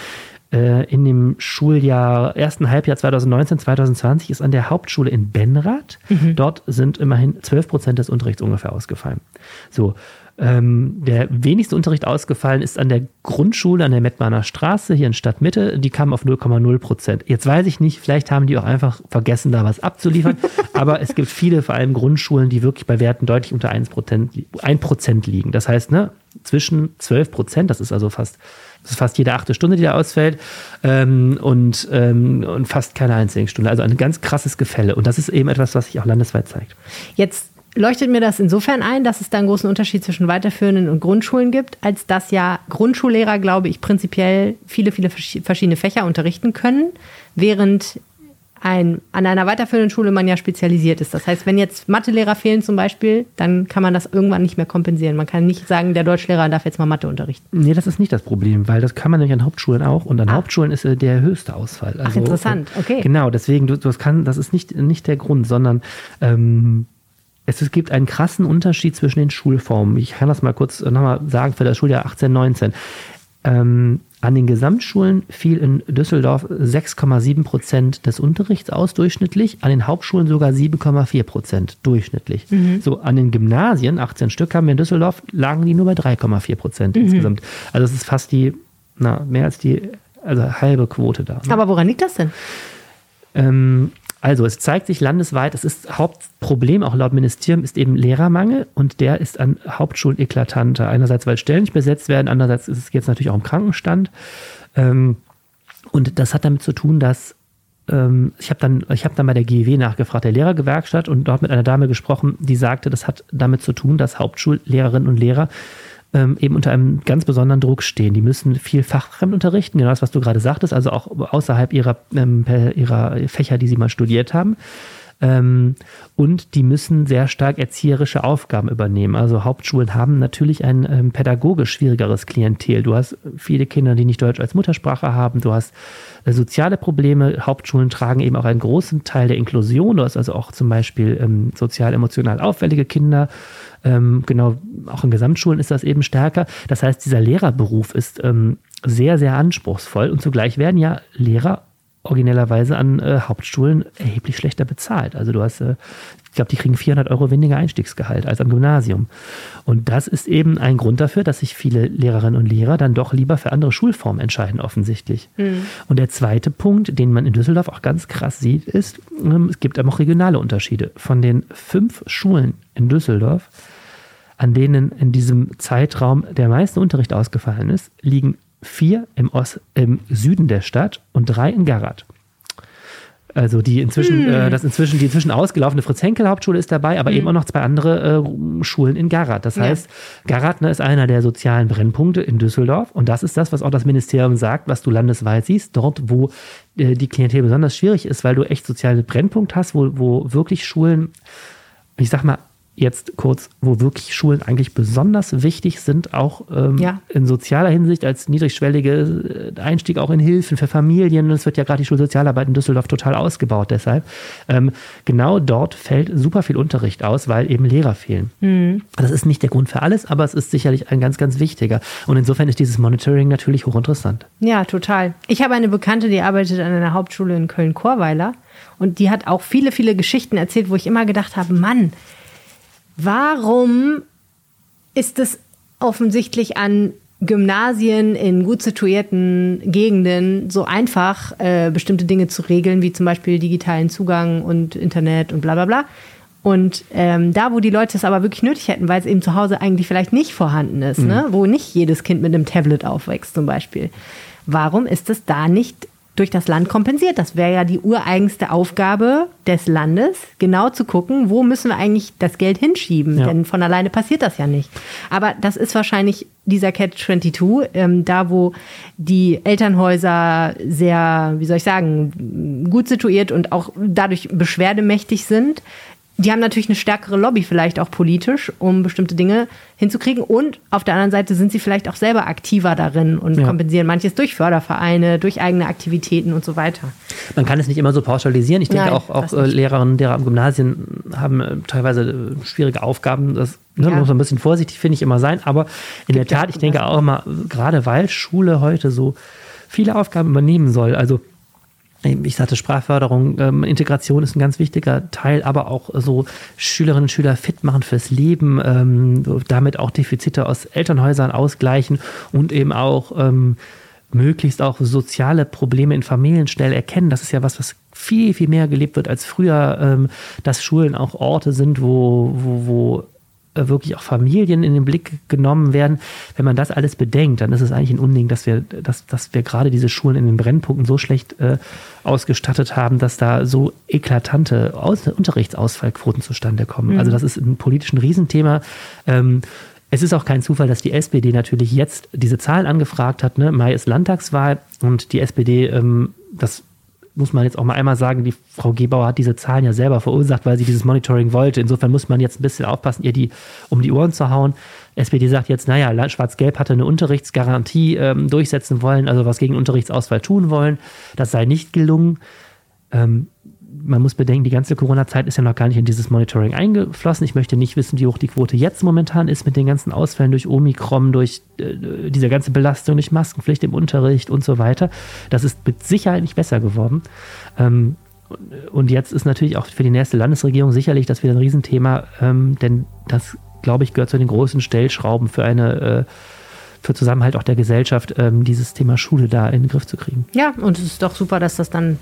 Äh, in dem Schuljahr, ersten Halbjahr 2019, 2020 ist an der Hauptschule in Benrath. Mhm. Dort sind immerhin 12 Prozent des Unterrichts ungefähr ausgefallen. So. Ähm, der wenigste Unterricht ausgefallen ist an der Grundschule an der Mettmanner Straße hier in Stadtmitte. Die kam auf 0,0 Prozent. Jetzt weiß ich nicht, vielleicht haben die auch einfach vergessen, da was abzuliefern. aber es gibt viele, vor allem Grundschulen, die wirklich bei Werten deutlich unter 1 Prozent, 1 Prozent liegen. Das heißt, ne, zwischen 12 Prozent, das ist also fast, ist fast jede achte Stunde, die da ausfällt, ähm, und, ähm, und fast keine einzige Stunde. Also ein ganz krasses Gefälle. Und das ist eben etwas, was sich auch landesweit zeigt. Jetzt leuchtet mir das insofern ein, dass es da einen großen Unterschied zwischen weiterführenden und Grundschulen gibt, als dass ja Grundschullehrer, glaube ich, prinzipiell viele, viele verschiedene Fächer unterrichten können, während ein, an einer weiterführenden Schule man ja spezialisiert ist. Das heißt, wenn jetzt Mathelehrer fehlen zum Beispiel, dann kann man das irgendwann nicht mehr kompensieren. Man kann nicht sagen, der Deutschlehrer darf jetzt mal Mathe unterrichten. Nee, das ist nicht das Problem, weil das kann man nämlich an Hauptschulen auch. Und an ah. Hauptschulen ist äh, der höchste Ausfall. Also, Ach, interessant, okay. Genau, deswegen, du, das, kann, das ist nicht, nicht der Grund, sondern ähm, es, es, gibt einen krassen Unterschied zwischen den Schulformen. Ich kann das mal kurz nochmal sagen für das Schuljahr 18, 19. Ähm, an den Gesamtschulen fiel in Düsseldorf 6,7 Prozent des Unterrichts aus durchschnittlich, an den Hauptschulen sogar 7,4 Prozent durchschnittlich. Mhm. So an den Gymnasien, 18 Stück haben wir in Düsseldorf, lagen die nur bei 3,4 Prozent mhm. insgesamt. Also es ist fast die, na, mehr als die also halbe Quote da. Ne? Aber woran liegt das denn? Ähm, also es zeigt sich landesweit, es ist Hauptproblem, auch laut Ministerium, ist eben Lehrermangel und der ist an Hauptschulen eklatanter. Einerseits, weil Stellen nicht besetzt werden, andererseits ist es jetzt natürlich auch im Krankenstand. Ähm, und das hat damit zu tun, dass ähm, ich habe dann, hab dann bei der GEW nachgefragt, der Lehrergewerkschaft, und dort mit einer Dame gesprochen, die sagte, das hat damit zu tun, dass Hauptschullehrerinnen und Lehrer ähm, eben unter einem ganz besonderen Druck stehen. Die müssen viel fachfremd unterrichten, genau das, was du gerade sagtest, also auch außerhalb ihrer, ähm, ihrer Fächer, die sie mal studiert haben. Ähm, und die müssen sehr stark erzieherische Aufgaben übernehmen. Also Hauptschulen haben natürlich ein ähm, pädagogisch schwierigeres Klientel. Du hast viele Kinder, die nicht Deutsch als Muttersprache haben. Du hast äh, soziale Probleme. Hauptschulen tragen eben auch einen großen Teil der Inklusion. Du hast also auch zum Beispiel ähm, sozial-emotional auffällige Kinder. Ähm, genau, auch in Gesamtschulen ist das eben stärker. Das heißt, dieser Lehrerberuf ist ähm, sehr, sehr anspruchsvoll und zugleich werden ja Lehrer originellerweise an äh, Hauptschulen erheblich schlechter bezahlt. Also du hast, äh, ich glaube, die kriegen 400 Euro weniger Einstiegsgehalt als am Gymnasium. Und das ist eben ein Grund dafür, dass sich viele Lehrerinnen und Lehrer dann doch lieber für andere Schulformen entscheiden, offensichtlich. Mhm. Und der zweite Punkt, den man in Düsseldorf auch ganz krass sieht, ist, ähm, es gibt aber auch regionale Unterschiede. Von den fünf Schulen in Düsseldorf an denen in diesem Zeitraum der meiste Unterricht ausgefallen ist, liegen vier im, Ost, im Süden der Stadt und drei in Garat. Also die inzwischen, hm. äh, das inzwischen, die inzwischen ausgelaufene Fritz-Henkel-Hauptschule ist dabei, aber hm. eben auch noch zwei andere äh, Schulen in Garat. Das heißt, ja. Garat ne, ist einer der sozialen Brennpunkte in Düsseldorf und das ist das, was auch das Ministerium sagt, was du landesweit siehst, dort, wo äh, die Klientel besonders schwierig ist, weil du echt soziale Brennpunkt hast, wo, wo wirklich Schulen, ich sag mal, jetzt kurz, wo wirklich Schulen eigentlich besonders wichtig sind, auch ähm, ja. in sozialer Hinsicht als niedrigschwellige äh, Einstieg auch in Hilfen für Familien. Es wird ja gerade die Schulsozialarbeit in Düsseldorf total ausgebaut deshalb. Ähm, genau dort fällt super viel Unterricht aus, weil eben Lehrer fehlen. Mhm. Das ist nicht der Grund für alles, aber es ist sicherlich ein ganz, ganz wichtiger. Und insofern ist dieses Monitoring natürlich hochinteressant. Ja, total. Ich habe eine Bekannte, die arbeitet an einer Hauptschule in Köln-Korweiler und die hat auch viele, viele Geschichten erzählt, wo ich immer gedacht habe, Mann, Warum ist es offensichtlich an Gymnasien in gut situierten Gegenden so einfach, äh, bestimmte Dinge zu regeln, wie zum Beispiel digitalen Zugang und Internet und bla bla bla. Und ähm, da, wo die Leute es aber wirklich nötig hätten, weil es eben zu Hause eigentlich vielleicht nicht vorhanden ist, mhm. ne? wo nicht jedes Kind mit einem Tablet aufwächst zum Beispiel, warum ist es da nicht durch das Land kompensiert. Das wäre ja die ureigenste Aufgabe des Landes, genau zu gucken, wo müssen wir eigentlich das Geld hinschieben. Ja. Denn von alleine passiert das ja nicht. Aber das ist wahrscheinlich dieser Catch-22, ähm, da wo die Elternhäuser sehr, wie soll ich sagen, gut situiert und auch dadurch beschwerdemächtig sind, die haben natürlich eine stärkere Lobby vielleicht auch politisch, um bestimmte Dinge hinzukriegen. Und auf der anderen Seite sind sie vielleicht auch selber aktiver darin und ja. kompensieren manches durch Fördervereine, durch eigene Aktivitäten und so weiter. Man kann es nicht immer so pauschalisieren. Ich denke Nein, auch, auch äh, Lehrerinnen, Lehrer am Gymnasien haben äh, teilweise äh, schwierige Aufgaben. Das ne, ja. muss man ein bisschen vorsichtig, finde ich, immer sein. Aber in Gibt der Tat, ich denke auch immer, gerade weil Schule heute so viele Aufgaben übernehmen soll, also ich sagte Sprachförderung, ähm, Integration ist ein ganz wichtiger Teil, aber auch so Schülerinnen und Schüler fit machen fürs Leben, ähm, damit auch Defizite aus Elternhäusern ausgleichen und eben auch ähm, möglichst auch soziale Probleme in Familien schnell erkennen. Das ist ja was, was viel, viel mehr gelebt wird als früher, ähm, dass Schulen auch Orte sind, wo, wo, wo wirklich auch Familien in den Blick genommen werden. Wenn man das alles bedenkt, dann ist es eigentlich ein Unding, dass wir, dass, dass wir gerade diese Schulen in den Brennpunkten so schlecht äh, ausgestattet haben, dass da so eklatante Aus Unterrichtsausfallquoten zustande kommen. Mhm. Also das ist ein politischen Riesenthema. Ähm, es ist auch kein Zufall, dass die SPD natürlich jetzt diese Zahlen angefragt hat. Ne? Mai ist Landtagswahl und die SPD, ähm, das muss man jetzt auch mal einmal sagen, die Frau Gebauer hat diese Zahlen ja selber verursacht, weil sie dieses Monitoring wollte. Insofern muss man jetzt ein bisschen aufpassen, ihr die um die Ohren zu hauen. SPD sagt jetzt, naja, Schwarz-Gelb hatte eine Unterrichtsgarantie ähm, durchsetzen wollen, also was gegen Unterrichtsausfall tun wollen. Das sei nicht gelungen. Ähm, man muss bedenken, die ganze Corona-Zeit ist ja noch gar nicht in dieses Monitoring eingeflossen. Ich möchte nicht wissen, wie hoch die Quote jetzt momentan ist mit den ganzen Ausfällen durch Omikron, durch äh, diese ganze Belastung, durch Maskenpflicht im Unterricht und so weiter. Das ist mit Sicherheit nicht besser geworden. Ähm, und jetzt ist natürlich auch für die nächste Landesregierung sicherlich das wieder ein Riesenthema, ähm, denn das, glaube ich, gehört zu den großen Stellschrauben für eine äh, für Zusammenhalt auch der Gesellschaft, ähm, dieses Thema Schule da in den Griff zu kriegen. Ja, und es ist doch super, dass das dann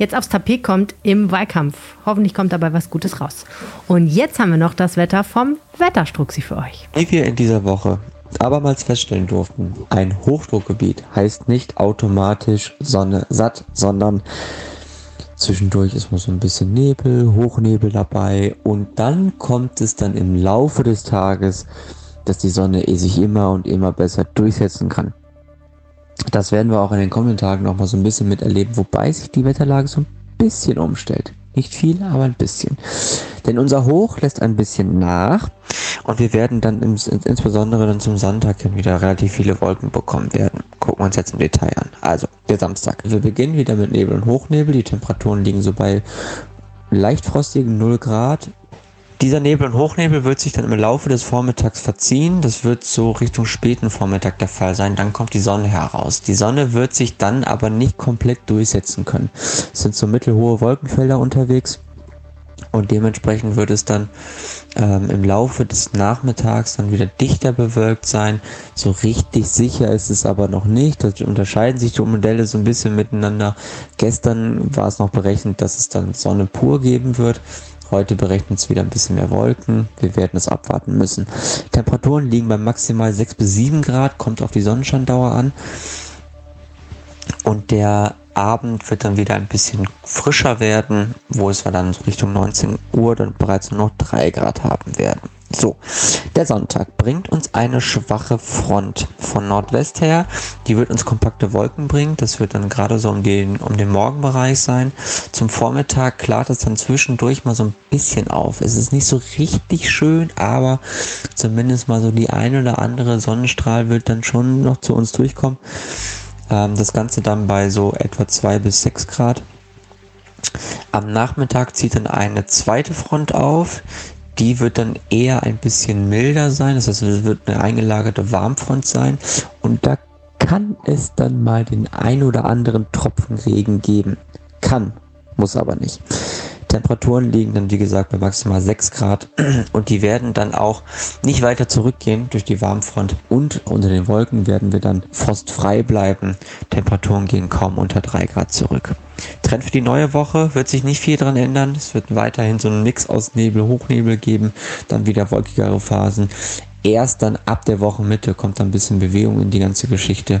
jetzt aufs Tapet kommt im Wahlkampf. Hoffentlich kommt dabei was Gutes raus. Und jetzt haben wir noch das Wetter vom Wetterstruxi für euch. Wie wir in dieser Woche abermals feststellen durften, ein Hochdruckgebiet heißt nicht automatisch Sonne satt, sondern zwischendurch ist mal so ein bisschen Nebel, Hochnebel dabei und dann kommt es dann im Laufe des Tages, dass die Sonne sich immer und immer besser durchsetzen kann. Das werden wir auch in den kommenden Tagen noch mal so ein bisschen miterleben, wobei sich die Wetterlage so ein bisschen umstellt. Nicht viel, aber ein bisschen. Denn unser Hoch lässt ein bisschen nach und wir werden dann ins, insbesondere dann zum Sonntag hin wieder relativ viele Wolken bekommen werden. Gucken wir uns jetzt im Detail an. Also, der Samstag. Wir beginnen wieder mit Nebel und Hochnebel. Die Temperaturen liegen so bei leicht frostigen 0 Grad dieser Nebel und Hochnebel wird sich dann im Laufe des Vormittags verziehen. Das wird so Richtung späten Vormittag der Fall sein. Dann kommt die Sonne heraus. Die Sonne wird sich dann aber nicht komplett durchsetzen können. Es sind so mittelhohe Wolkenfelder unterwegs. Und dementsprechend wird es dann ähm, im Laufe des Nachmittags dann wieder dichter bewölkt sein. So richtig sicher ist es aber noch nicht. Da unterscheiden sich die Modelle so ein bisschen miteinander. Gestern war es noch berechnet, dass es dann Sonne pur geben wird. Heute berechnen es wieder ein bisschen mehr Wolken. Wir werden es abwarten müssen. Temperaturen liegen bei maximal 6 bis 7 Grad, kommt auf die Sonnenscheindauer an. Und der Abend wird dann wieder ein bisschen frischer werden, wo es dann Richtung 19 Uhr dann bereits nur noch 3 Grad haben werden. So, der Sonntag bringt uns eine schwache Front von Nordwest her. Die wird uns kompakte Wolken bringen. Das wird dann gerade so um den, um den Morgenbereich sein. Zum Vormittag klart es dann zwischendurch mal so ein bisschen auf. Es ist nicht so richtig schön, aber zumindest mal so die ein oder andere Sonnenstrahl wird dann schon noch zu uns durchkommen. Ähm, das Ganze dann bei so etwa zwei bis sechs Grad. Am Nachmittag zieht dann eine zweite Front auf, die wird dann eher ein bisschen milder sein. Das heißt, es wird eine eingelagerte Warmfront sein. Und da kann es dann mal den ein oder anderen Tropfen Regen geben. Kann, muss aber nicht. Temperaturen liegen dann, wie gesagt, bei maximal 6 Grad und die werden dann auch nicht weiter zurückgehen durch die Warmfront und unter den Wolken werden wir dann frostfrei bleiben. Temperaturen gehen kaum unter 3 Grad zurück. Trend für die neue Woche wird sich nicht viel dran ändern. Es wird weiterhin so einen Mix aus Nebel, Hochnebel geben, dann wieder wolkigere Phasen. Erst dann ab der Wochenmitte kommt dann ein bisschen Bewegung in die ganze Geschichte.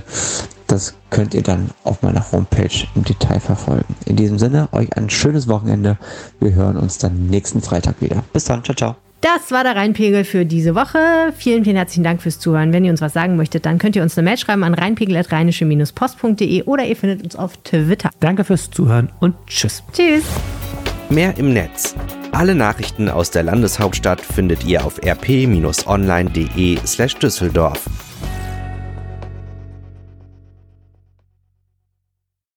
Das könnt ihr dann auf meiner Homepage im Detail verfolgen. In diesem Sinne, euch ein schönes Wochenende. Wir hören uns dann nächsten Freitag wieder. Bis dann, ciao, ciao. Das war der Rheinpegel für diese Woche. Vielen, vielen herzlichen Dank fürs Zuhören. Wenn ihr uns was sagen möchtet, dann könnt ihr uns eine Mail schreiben an rheinpegel.rheinische-post.de oder ihr findet uns auf Twitter. Danke fürs Zuhören und tschüss. Tschüss. Mehr im Netz. Alle Nachrichten aus der Landeshauptstadt findet ihr auf rp-online.de slash Düsseldorf.